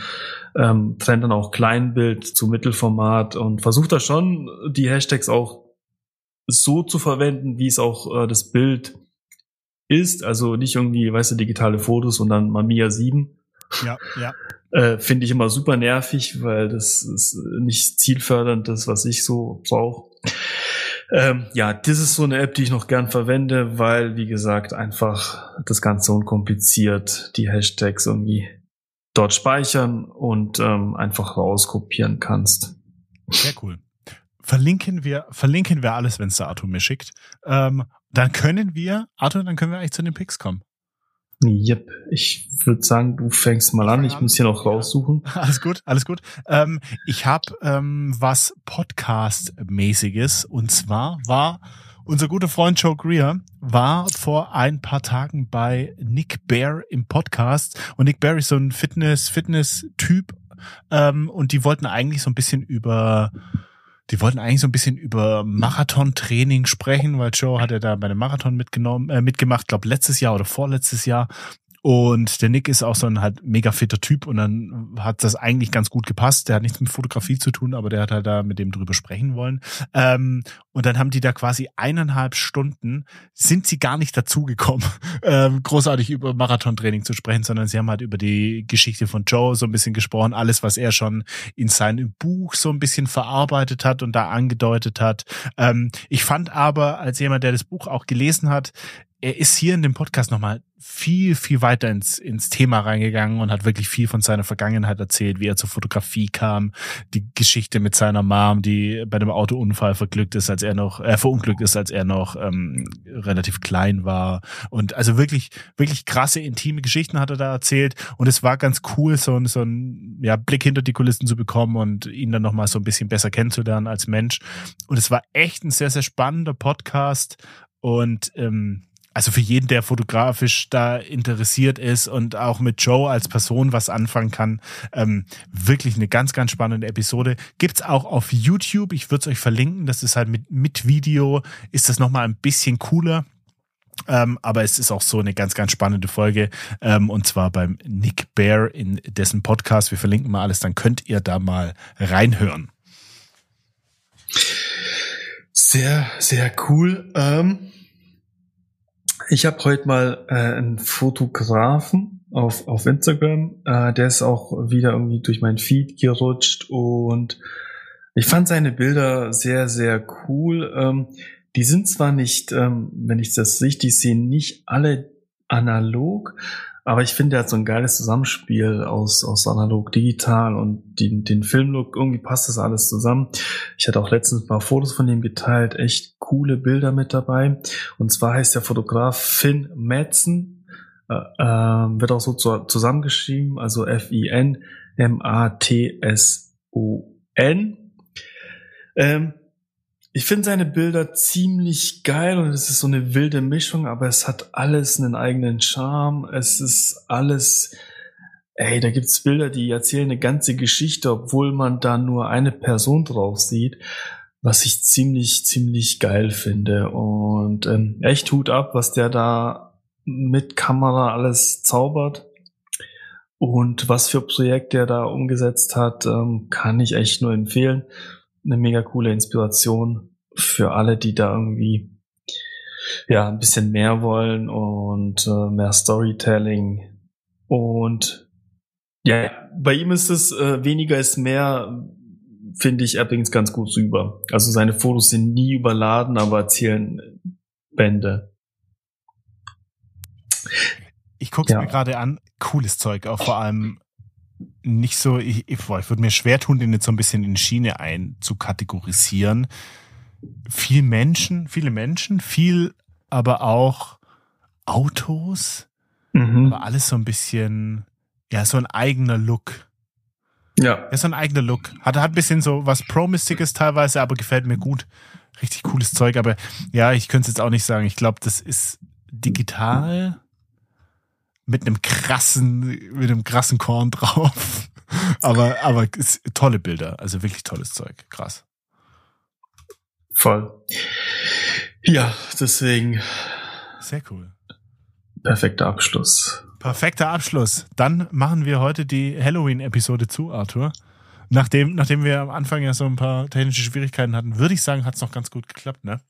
S2: ähm, trennt dann auch Kleinbild zu Mittelformat und versucht da schon die Hashtags auch so zu verwenden, wie es auch äh, das Bild ist, also nicht irgendwie, weißt du, digitale Fotos und dann Mamiya 7.
S1: Ja, ja.
S2: Äh, Finde ich immer super nervig, weil das ist nicht zielfördernd, das, was ich so brauche. Ähm, ja, das ist so eine App, die ich noch gern verwende, weil, wie gesagt, einfach das Ganze unkompliziert, die Hashtags irgendwie dort speichern und ähm, einfach rauskopieren kannst.
S1: Sehr cool. Verlinken wir, verlinken wir alles, wenn es der mir schickt. Ähm, dann können wir, Arthur, dann können wir eigentlich zu den Picks kommen.
S2: Yep, ich würde sagen, du fängst mal an. Ich muss hier noch raussuchen.
S1: Alles gut, alles gut. Ähm, ich habe ähm, was Podcast-mäßiges und zwar war unser guter Freund Joe Greer war vor ein paar Tagen bei Nick Bear im Podcast und Nick Bear ist so ein Fitness Fitness Typ ähm, und die wollten eigentlich so ein bisschen über die wollten eigentlich so ein bisschen über Marathontraining sprechen, weil Joe hat ja da bei einem Marathon mitgenommen, äh, mitgemacht, glaube letztes Jahr oder vorletztes Jahr. Und der Nick ist auch so ein halt mega fitter Typ und dann hat das eigentlich ganz gut gepasst. Der hat nichts mit Fotografie zu tun, aber der hat halt da mit dem drüber sprechen wollen. Ähm, und dann haben die da quasi eineinhalb Stunden, sind sie gar nicht dazugekommen, ähm, großartig über Marathontraining zu sprechen, sondern sie haben halt über die Geschichte von Joe so ein bisschen gesprochen, alles, was er schon in seinem Buch so ein bisschen verarbeitet hat und da angedeutet hat. Ähm, ich fand aber, als jemand, der das Buch auch gelesen hat, er ist hier in dem Podcast nochmal viel, viel weiter ins, ins Thema reingegangen und hat wirklich viel von seiner Vergangenheit erzählt, wie er zur Fotografie kam, die Geschichte mit seiner Mom, die bei dem Autounfall verglückt ist, als er noch, äh, verunglückt ist, als er noch ähm, relativ klein war. Und also wirklich, wirklich krasse, intime Geschichten hat er da erzählt. Und es war ganz cool, so, so ein ja, Blick hinter die Kulissen zu bekommen und ihn dann nochmal so ein bisschen besser kennenzulernen als Mensch. Und es war echt ein sehr, sehr spannender Podcast. Und ähm, also für jeden, der fotografisch da interessiert ist und auch mit Joe als Person was anfangen kann, ähm, wirklich eine ganz, ganz spannende Episode. Gibt's auch auf YouTube. Ich würde es euch verlinken. Das ist halt mit, mit Video, ist das nochmal ein bisschen cooler. Ähm, aber es ist auch so eine ganz, ganz spannende Folge. Ähm, und zwar beim Nick Bear in dessen Podcast. Wir verlinken mal alles, dann könnt ihr da mal reinhören.
S2: Sehr, sehr cool. Ähm ich habe heute mal äh, einen Fotografen auf, auf Instagram, äh, der ist auch wieder irgendwie durch mein Feed gerutscht und ich fand seine Bilder sehr, sehr cool. Ähm, die sind zwar nicht, ähm, wenn ich das richtig sehe, nicht alle analog, aber ich finde, er hat so ein geiles Zusammenspiel aus, aus analog, digital und die, den Filmlook. Irgendwie passt das alles zusammen. Ich hatte auch letztens ein paar Fotos von ihm geteilt. Echt coole Bilder mit dabei. Und zwar heißt der Fotograf Finn Madsen. Äh, äh, wird auch so zu, zusammengeschrieben. Also F-I-N M-A-T-S-O-N. Ähm, ich finde seine Bilder ziemlich geil und es ist so eine wilde Mischung, aber es hat alles einen eigenen Charme. Es ist alles, ey, da gibt's Bilder, die erzählen eine ganze Geschichte, obwohl man da nur eine Person drauf sieht, was ich ziemlich, ziemlich geil finde. Und ähm, echt Hut ab, was der da mit Kamera alles zaubert. Und was für Projekt der da umgesetzt hat, ähm, kann ich echt nur empfehlen eine mega coole Inspiration für alle, die da irgendwie ja ein bisschen mehr wollen und äh, mehr Storytelling und ja, bei ihm ist es äh, weniger ist mehr, finde ich, bringt ganz gut rüber. Also seine Fotos sind nie überladen, aber erzählen Bände.
S1: Ich gucke es ja. mir gerade an, cooles Zeug, auch vor allem nicht so, ich, ich, ich würde mir schwer tun, den jetzt so ein bisschen in Schiene einzukategorisieren. Viel Menschen, viele Menschen, viel aber auch Autos, mhm. aber alles so ein bisschen, ja, so ein eigener Look. Ja. Ja, so ein eigener Look. Hat, hat ein bisschen so was Pro-Mystiges teilweise, aber gefällt mir gut. Richtig cooles Zeug, aber ja, ich könnte es jetzt auch nicht sagen. Ich glaube, das ist digital mit einem krassen, mit einem krassen Korn drauf. aber, aber tolle Bilder, also wirklich tolles Zeug. Krass.
S2: Voll. Ja, deswegen.
S1: Sehr cool.
S2: Perfekter Abschluss.
S1: Perfekter Abschluss. Dann machen wir heute die Halloween-Episode zu, Arthur. Nachdem, nachdem wir am Anfang ja so ein paar technische Schwierigkeiten hatten, würde ich sagen, hat es noch ganz gut geklappt, ne?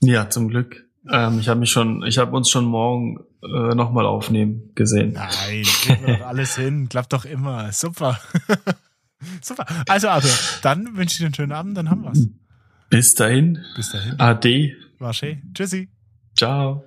S2: Ja, zum Glück. Ähm, ich habe mich schon, ich habe uns schon morgen äh, nochmal aufnehmen gesehen.
S1: Nein, kriegen wir doch alles hin. Klappt doch immer. Super. Super. Also Arthur, dann wünsche ich dir einen schönen Abend, dann haben wir's.
S2: Bis dahin.
S1: Bis dahin.
S2: Ade.
S1: War schön. Tschüssi.
S2: Ciao.